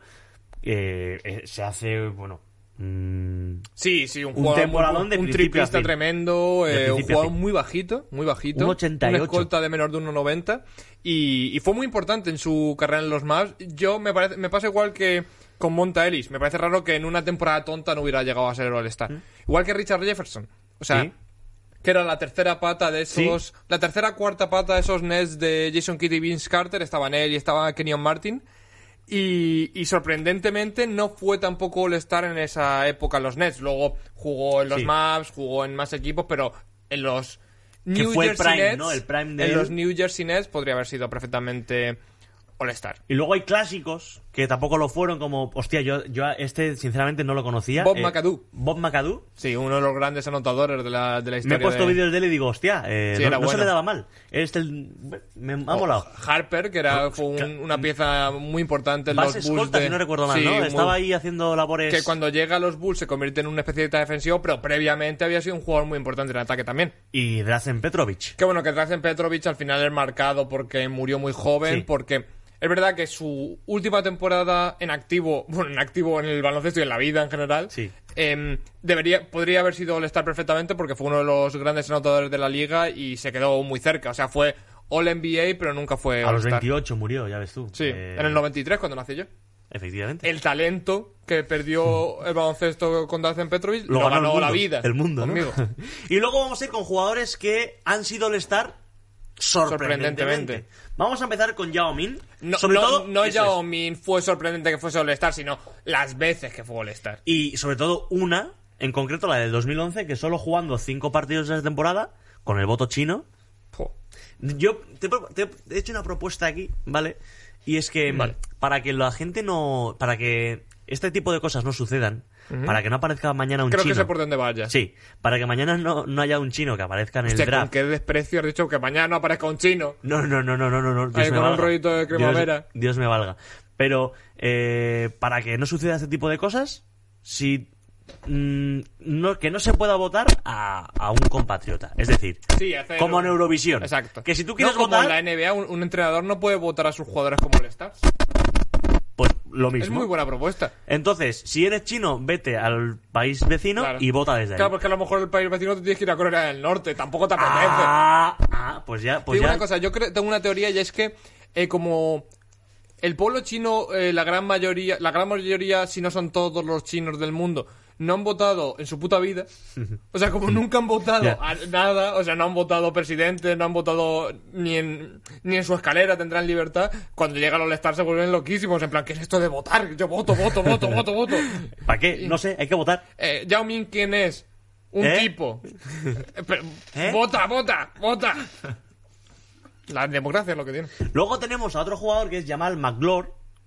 eh, eh, se hace, bueno... mm, Sí, sí, un Un jugador temporadón muy, de un principio a triplista fin. tremendo, eh, un jugador muy bajito, muy bajito, Un 88. una escolta de menor de 1.90 y, y fue muy importante en su carrera en los Mavs. Yo me parece, me pasa igual que con Monta Ellis, me parece raro que en una temporada tonta no hubiera llegado a ser All-Star. Igual que Richard Jefferson, o sea, ¿Mm? Sí. que era la tercera pata de esos, la tercera cuarta pata de esos Nets de Jason Kidd y Vince Carter, estaban él y estaba Kenyon Martin. Y, y sorprendentemente no fue tampoco All-Star en esa época en los Nets. Luego jugó en los Sí. Mavs, jugó en más equipos, pero en los New fue el Jersey prime, Nets, ¿no? El prime de en él. los New Jersey Nets podría haber sido perfectamente All-Star. Y luego hay clásicos que tampoco lo fueron, como, hostia, yo, yo a este sinceramente no lo conocía. Bob Eh, McAdoo. Bob McAdoo. Sí, uno de los grandes anotadores de la, de la Me historia. he puesto de- vídeos de él y digo, hostia, eh, Sí, no, no se bueno. le daba mal. Este el- me ha molado. Harper, que era, fue un- una pieza muy importante en los Bulls. de- si no recuerdo mal, Sí, ¿no? muy- Estaba ahí haciendo labores... que cuando llega a los Bulls se convierte en un especialista defensivo, pero previamente había sido un jugador muy importante en ataque también. Y Drazen Petrovic. Qué bueno que Drazen Petrovic al final es marcado porque murió muy joven, Sí. porque Es verdad que su última temporada en activo, (laughs) bueno, en activo en el baloncesto y en la vida en general, Sí. em, debería, podría haber sido All-Star perfectamente porque fue uno de los grandes anotadores de la liga y se quedó muy cerca. O sea, fue All-NBA, pero nunca fue A los All-Star. 28 murió, ya ves tú. Sí, Eh, en el 93 cuando nací yo. Efectivamente. El talento que perdió (laughs) el baloncesto con Dacen Petrovic lo, ganó el ganó mundo, la vida. El mundo, (laughs) y luego vamos a ir con jugadores que han sido All-Star sorprendentemente. Sorprendentemente. Vamos a empezar con Yao Min. No, sobre no, todo, no Yao es. Min fue sorprendente que fuese All-Star, sino las veces que fue All-Star. Y sobre todo una, en concreto la del 2011, que solo jugando cinco partidos de esa temporada, con el voto chino. Yo te, he hecho una propuesta aquí, ¿vale? Y es que Vale. para que la gente no. Para que este tipo de cosas no sucedan, para que no aparezca mañana un Creo chino. que sé por dónde vaya. Sí, para que mañana no, no haya un chino que aparezca en el Hostia, con draft. qué desprecio has dicho que mañana no aparezca un chino. No, no, no, no, no, no. Dios Ahí me con un valga. rollito de cremavera. Dios, Dios me valga. Pero eh, para que no suceda este tipo de cosas, si mm, no, que no se pueda votar a, a un compatriota. Es decir, Sí, como un- en Eurovisión. Exacto. Que si tú quieres no como votar, en la NBA, un, un entrenador no puede votar a sus jugadores como All-Star. Pues lo mismo. Es muy buena propuesta. Entonces, si eres chino, vete al país vecino Claro. y vota desde ahí. Claro, porque a lo mejor el país vecino te tienes que ir a Corea del Norte. Tampoco te apetece. ah, ah, pues ya, pues digo ya. una cosa, yo creo, tengo una teoría y es que eh, como el pueblo chino, eh, la gran mayoría, la gran mayoría, si no son todos los chinos del mundo, no han votado en su puta vida. O sea, como nunca han votado a nada, o sea, no han votado presidente, no han votado ni en, ni en su escalera tendrán libertad. Cuando llegan los All-Star se vuelven loquísimos, en plan, ¿qué es esto de votar? Yo voto, voto, voto, (laughs) voto, voto. ¿Para qué? No sé, hay que votar. Eh, Yao Ming, ¿quién es? Un ¿Eh? tipo. Eh, (laughs) pero- ¿Eh? Vota, vota, vota. La democracia es lo que tiene. Luego tenemos a otro jugador que es Jamal McLeod.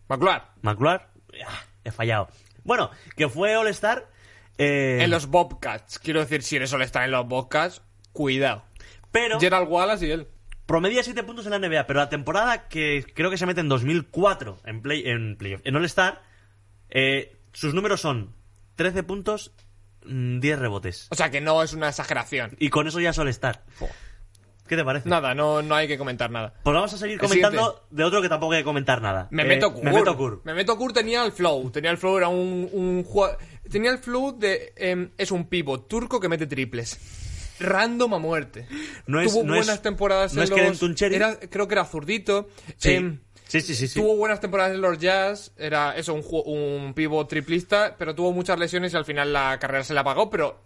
McLaren. McLeod. Ah, He fallado. Bueno, que fue All-Star. Eh, En los Bobcats. Quiero decir, si eres All-Star en los Bobcats, cuidado. Pero Gerald Wallace y él. promedia 7 puntos en la NBA. Pero la temporada que creo que se mete en 2004 en, play, en playoff, en All-Star, eh, sus números son 13 puntos, mm, 10 rebotes. O sea que no es una exageración. Y con eso ya es All-Star. ¿Qué te parece? Nada, no, no hay que comentar nada. Pues vamos a seguir comentando de otro que tampoco hay que comentar nada. Me Eh, meto Kur. Okur. Mehmet Okur tenía el flow. Tenía el flow, era un, un Tenía el flow de. em, es un pivot turco que mete triples. Random a muerte. No es- Tuvo no es- buenas temporadas no en es los. Era, creo que era zurdito. Sí. Em, sí, sí, sí, sí. Tuvo buenas temporadas en los Jazz, era eso, un, un pivot triplista, pero tuvo muchas lesiones y al final la carrera se la pagó, pero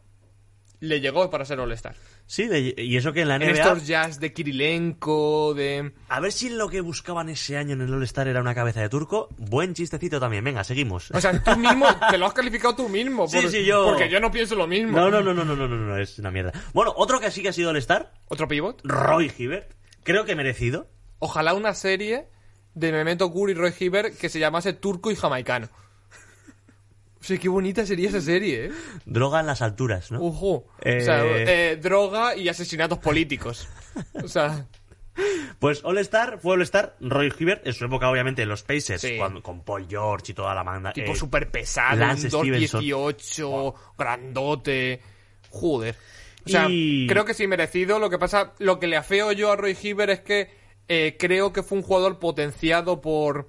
le llegó para ser All-Star. Sí, de- y eso que en la En NBA... estos Jazz de Kirilenko, de... A ver si lo que buscaban ese año en el All-Star era una cabeza de turco. Buen chistecito también. Venga, seguimos. O sea, tú mismo, te lo has calificado tú mismo. Sí, por- sí, yo- Porque yo no pienso lo mismo. No, no, no, no, no, no, no, no, es una mierda. Bueno, otro que sí que ha sido All-Star, ¿Otro pivot? Roy Hibbert. Creo que merecido. Ojalá una serie de Memento Kur y Roy Hibbert que se llamase Turco y Jamaicano. O sea, qué bonita sería esa serie, ¿eh? Droga en las alturas, ¿no? Ojo. Eh. O sea, eh, droga y asesinatos políticos. O sea... Pues All-Star fue All-Star Roy Hibbert en su época, obviamente, en los Pacers, Sí. cuando- con Paul George y toda la manda. Tipo eh, súper pesado, Lance un Stevenson. 2.18, grandote. Joder. O sea, Y- creo que sí merecido. Lo que pasa, lo que le afeo yo a Roy Hibbert es que eh, creo que fue un jugador potenciado por,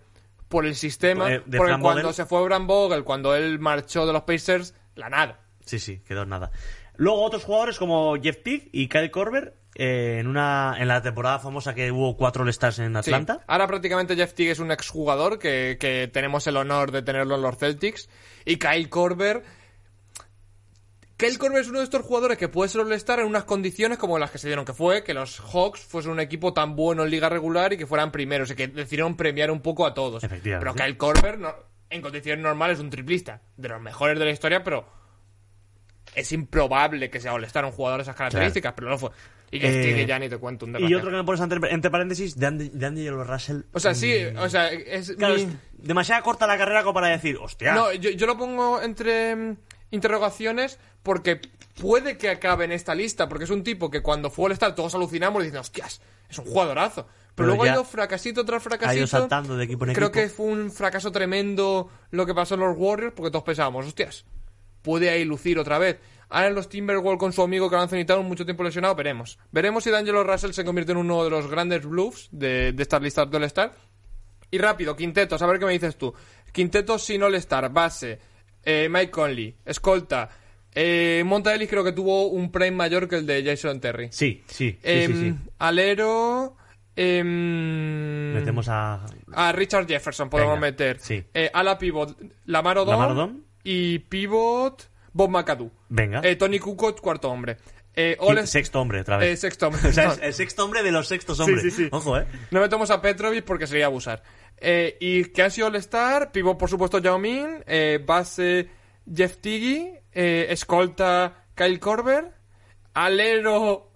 por el sistema. Eh, porque cuando Vogel. se fue Bram Vogel, cuando él marchó de los Pacers, la nada. Sí, sí, quedó nada. Luego otros jugadores como Jeff Teague y Kyle Korver eh, en una en la temporada famosa que hubo cuatro All-Stars en Sí. Atlanta. Ahora prácticamente Jeff Teague es un exjugador que, que tenemos el honor de tenerlo en los Celtics. Y Kyle Korver. Kyle Korver es uno de estos jugadores que puede solo estar en unas condiciones como las que se dieron, que fue que los Hawks fuesen un equipo tan bueno en liga regular y que fueran primeros y que decidieron premiar un poco a todos. Pero Kyle Korver, no- en condiciones normales, es un triplista, de los mejores de la historia, pero es improbable que sea All-Star un jugador de esas características, pero no fue. Y Jeff Eh, ya ni te cuento un Y otro que me pones entre, entre paréntesis, de Andy- de Angelo Russell. O sea, sí, o sea, es Claro, mi- es demasiado corta la carrera como para decir, hostia. No, yo, yo lo pongo entre mm, interrogaciones porque puede que acabe en esta lista, porque es un tipo que cuando fue All-Star todos alucinamos y dicen, hostias, es un jugadorazo. Pero, Pero luego ha ido fracasito tras fracasito. ha ido saltando de equipo en Creo equipo. que fue un fracaso tremendo lo que pasó en los Warriors, porque todos pensábamos, hostias, puede ahí lucir otra vez. Ahora en los Timberwolves con su amigo Carl Anthony Towns, mucho tiempo lesionado, veremos. Veremos si D'Angelo Russell se convierte en uno de los grandes bluffs de, de estas listas de All-Star. Y rápido, quintetos, a ver qué me dices tú. Quintetos sin All-Star, base, eh, Mike Conley, escolta. Eh, Monta Ellis creo que tuvo un prime mayor que el de Jason Terry. Sí, sí, sí, Em, sí, sí. Alero. em, Metemos a... a Richard Jefferson podemos Venga, meter. sí. Eh, a la pivot, Lamar Odom. Lamar Odom. Y pivot, Bob McAdoo. Venga. Eh, Tony Kukoc, cuarto hombre. Eh, All- Sexto hombre, otra vez. eh, sexto hombre. (laughs) O sea, No, es el sexto hombre de los sextos hombres. sí, sí. Ojo, ¿eh? No metemos a Petrovic porque sería abusar. Eh, y que han sido All-Star, pivot por supuesto Yao Ming, eh, base Jeff Tiggy, eh, escolta Kyle Korver, alero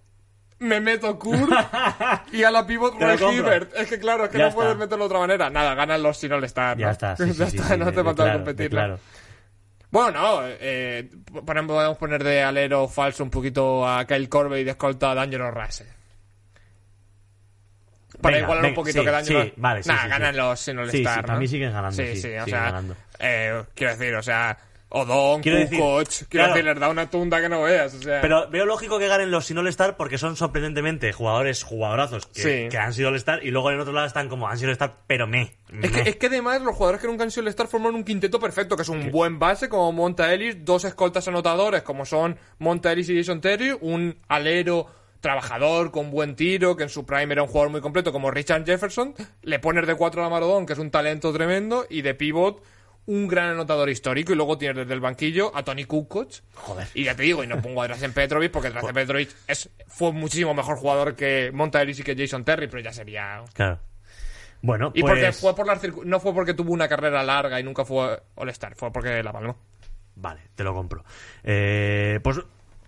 Mehmet Kur (laughs) y a la pivot Roy. Hibbert. Es que claro, es que Ya no está. puedes meterlo de otra manera. Nada, ganan los sin All-Star. Ya está, (laughs) sí, ya sí, está, sí, no te falta claro, de competirlo. claro. Bueno, no, eh, podemos poner de alero falso un poquito a Kyle Korver y de escolta a D'Angelo Russell. Para Venga, igualar venga, un poquito sí, que D'Angelo sí, vale, sí, Nah, ganan los sin sí, para ¿no? mí siguen ganando, Sí, sí, o sea, ganando. eh, quiero decir, o sea, Odon, Quiero decir, quiero claro. decir, les da una tunda que no veas, o sea... Pero veo lógico que ganen los sin All-Star porque son sorprendentemente jugadores jugadorazos que, Sí. que han sido All-Star y luego en otro lado están como han sido All-Star, pero me. Es que, es que además los jugadores que nunca han sido All-Star forman un quinteto perfecto, que es un buen base como Monta Ellis, dos escoltas anotadores como son Monta Ellis y Jason Terry, un alero trabajador con buen tiro, que en su prime era un jugador muy completo como Richard Jefferson, le pones de cuatro a Marodón, que es un talento tremendo, y de pivot un gran anotador histórico, y luego tienes desde el banquillo a Tony Kukoc. Joder. Y ya te digo, y no pongo a Drazen Petrovic, porque Drazen Petrovic es, fue muchísimo mejor jugador que Monta Ellis y que Jason Terry, pero ya sería Claro. Bueno, y pues. porque fue por las no fue porque tuvo una carrera larga y nunca fue All-Star, fue porque la palmó. Vale, te lo compro. Eh, pues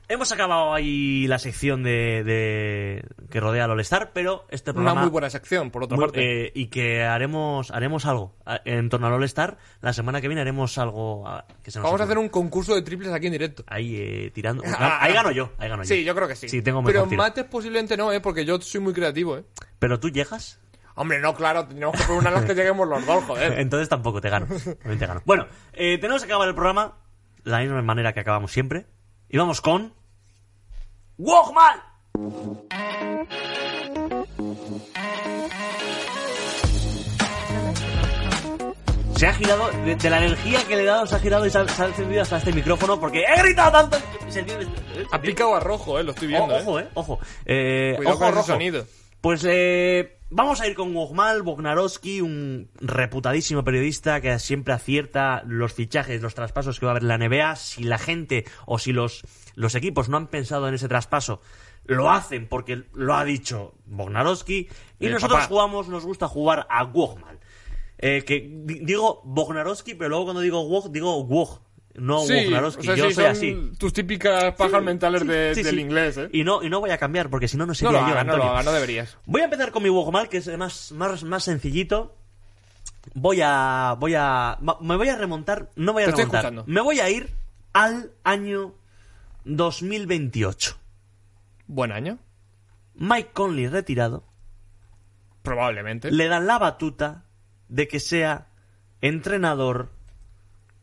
hemos acabado ahí la sección de, de- que rodea al All-Star, pero este Una programa. muy buena sección, por otra muy- parte. eh, y que haremos haremos algo en torno al All-Star. La semana que viene haremos algo a- que se nos Vamos a hacer un concurso de triples aquí en directo. Ahí eh, tirando. Ah, (laughs) ahí ah. gano yo, ahí gano yo. Sí, yo creo que sí. Sí, tengo mejor Pero tiro. mates posiblemente no, ¿eh? Porque yo soy muy creativo, ¿eh? Pero tú llegas. Hombre, no, claro, tenemos que poner una las que lleguemos los dos, joder. (laughs) Entonces tampoco te gano. También te gano. Bueno, eh, tenemos que acabar el programa de la misma manera que acabamos siempre. Y vamos con. ¡Walkman! Se ha girado, de, de la energía que le he dado, se ha girado y se ha, se ha encendido hasta este micrófono porque he gritado tanto. Ha picado a rojo, ¿eh? Lo estoy viendo, O- ¿eh? ojo, eh, ojo. Eh, Cuidado ojo con ese rojo. sonido. Pues eh, vamos a ir con Wogmal Bognarowski, un reputadísimo periodista que siempre acierta los fichajes, los traspasos que va a haber en la NBA. Si la gente o si los, los equipos no han pensado en ese traspaso, lo hacen porque lo ha dicho Bognarowski. Y El nosotros papá. jugamos, nos gusta jugar a Wogmal. Eh, que di- digo Bognarowski, pero luego cuando digo Wog, digo Wog. No Sí, Bognarowski. o sea, Yo sí, soy son así. tus típicas pajas Sí, mentales de- del inglés, ¿eh? Y no, y no voy a cambiar, porque si no, no No sería lo yo, hagas, no lo hagas, no deberías. Voy a empezar con mi Wogmal, que es más, más, más sencillito. Voy a. Voy a. Me voy a remontar. No voy a Te estoy remontar. escuchando. Me voy a ir al año 2028. Buen año, Mike Conley retirado. probablemente. Le dan la batuta de que sea entrenador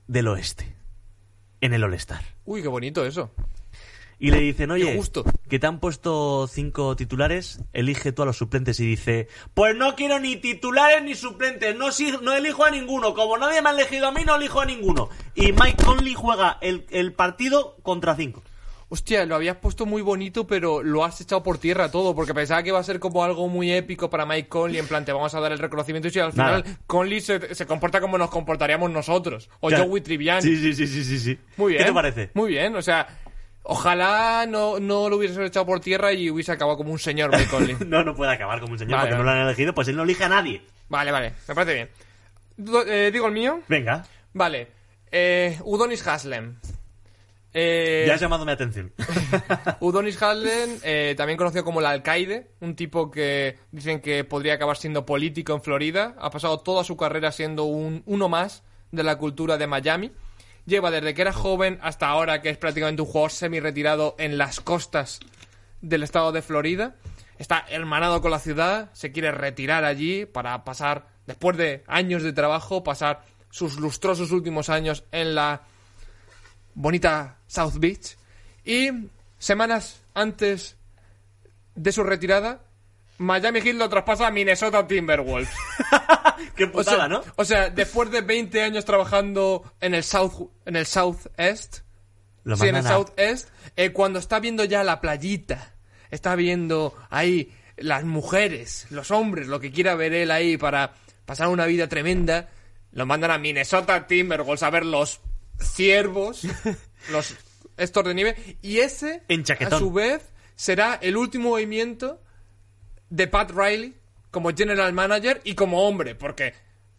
del oeste. En el All-Star. Uy, qué bonito eso. Y le dicen, oye, gusto. que te han puesto cinco titulares, elige tú a los suplentes. Y dice, pues no quiero ni titulares ni suplentes, no, si- no elijo a ninguno. Como nadie me ha elegido a mí, no elijo a ninguno. Y Mike Conley juega el, el partido contra cinco. Hostia, lo habías puesto muy bonito, pero lo has echado por tierra todo, porque pensaba que iba a ser como algo muy épico para Mike Conley, en plan, te vamos a dar el reconocimiento, y al Nada. final Conley se, se comporta como nos comportaríamos nosotros, o Claro. Joey Triviani. Sí, sí, sí, sí, sí, sí. Muy bien. ¿Qué te parece? Muy bien, o sea, ojalá no, no lo hubiese echado por tierra y hubiese acabado como un señor Mike Conley. (laughs) No, no puede acabar como un señor Vale, porque no lo han elegido, pues él no elige a nadie. vale, vale, me parece bien. Eh, Digo el mío. Venga, Vale. Eh, Udonis Haslem. Eh, ya has llamado mi atención. (laughs) Udonis Haslem, eh, también conocido como el alcaide, un tipo que dicen que podría acabar siendo político en Florida. Ha pasado toda su carrera siendo un, uno más de la cultura de Miami. Lleva desde que era joven hasta ahora que es prácticamente un jugador semi-retirado en las costas del estado de Florida. Está hermanado con la ciudad, se quiere retirar allí para pasar, después de años de trabajo, pasar sus lustrosos últimos años en la bonita South Beach. Y semanas antes de su retirada, Miami Heat lo traspasa a Minnesota Timberwolves. (laughs) Qué O putada, sea, ¿no? o sea, después de 20 años trabajando en el South, en el Southwest, Lo sí, en el mandan a- Southwest, eh, cuando está viendo ya la playita, está viendo ahí las mujeres, los hombres, lo que quiera ver él ahí para pasar una vida tremenda, lo mandan a Minnesota Timberwolves a ver los ciervos, (laughs) los estos de nieve, y ese, En a su vez, será el último movimiento de Pat Riley como general manager y como hombre, porque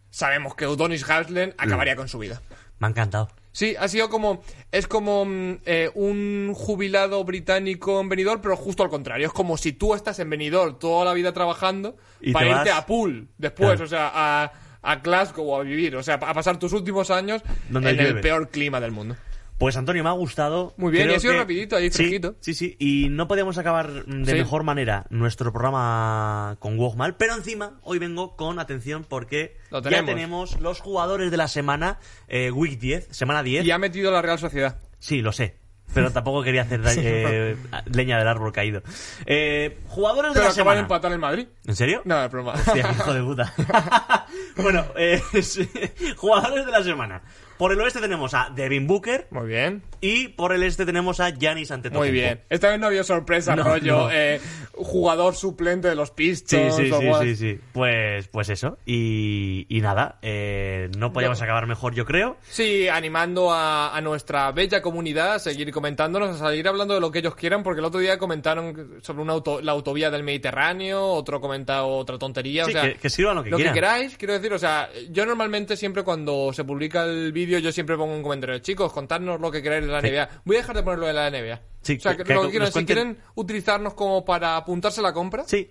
sabemos que Udonis Haslem acabaría con su vida. Me ha encantado. Sí, ha sido como. Es como mm, eh, un jubilado británico en Benidorm, pero justo al contrario. Es como si tú estás en Benidorm toda la vida trabajando Y para te irte vas- a pool después, Claro. o sea, a, a Glasgow a vivir, o sea, a pasar tus últimos años Donde en el peor clima del mundo. Pues Antonio, me ha gustado. Muy bien, Creo y ha sido que- rapidito, ahí Sí. Sí, sí, y no podíamos acabar de Sí. mejor manera nuestro programa con Wogmal, pero encima hoy vengo con atención porque Lo ya tenemos. tenemos los jugadores de la semana, eh, Week 10, semana 10. Y ha metido la Real Sociedad. Sí, lo sé. Pero tampoco quería hacer eh, leña del árbol caído. Eh, jugadores de Pero la de semana. empatar en Madrid. ¿En serio? No, broma. Hostia, hijo de puta. (laughs) bueno, eh, (laughs) jugadores de la semana. Por el oeste tenemos a Devin Booker Muy bien. y por el este tenemos a Giannis Antetokounmpo. Muy bien. Esta vez no había sorpresa, (laughs) No, rollo. no. eh, jugador suplente de los Pistons. sí, o sí, sí, sí. Pues, pues eso. Y, y nada, eh, no podíamos Yo- acabar mejor, yo creo. Sí, animando a, a nuestra bella comunidad a seguir comentándonos, a seguir hablando de lo que ellos quieran, porque el otro día comentaron sobre una auto- la autovía del Mediterráneo, otro comentado otra tontería, Sí, o sea, que, que sirvan lo que lo quieran. que queráis, quiero decir, o sea, yo normalmente siempre cuando se publica el vídeo, yo siempre pongo un comentario, chicos, contadnos lo que queráis de la Sí. NBA. Voy a dejar de ponerlo de la NBA. Sí, o sea, que- lo que si quieren utilizarnos como para apuntarse a la compra, Sí.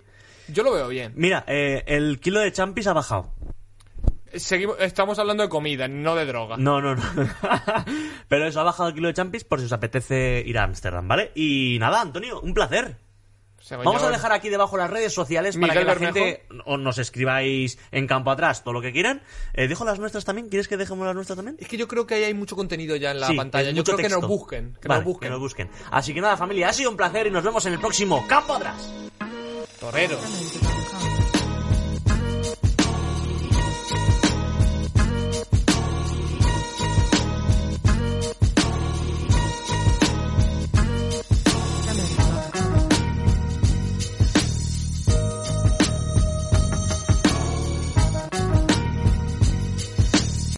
yo lo veo bien. Mira, eh, el kilo de champis ha bajado. Seguimos, estamos hablando de comida, no de droga. No, no, no. (laughs) Pero eso, ha bajado el kilo de champis por si os apetece ir a Ámsterdam, ¿vale? Y nada, Antonio, un placer. Vamos a dejar aquí debajo las redes sociales para que la Bermejo. gente o nos escribáis en campo atrás todo lo que quieran. Eh, ¿Dejo las nuestras también? ¿Quieres que dejemos las nuestras también? Es que yo creo que ahí hay mucho contenido ya en la Sí, pantalla. Yo creo que nos busquen. Que Vale, nos busquen. que nos busquen. Así que nada, familia, ha sido un placer y nos vemos en el próximo Campo Atrás. Toreros. Momenticom.com.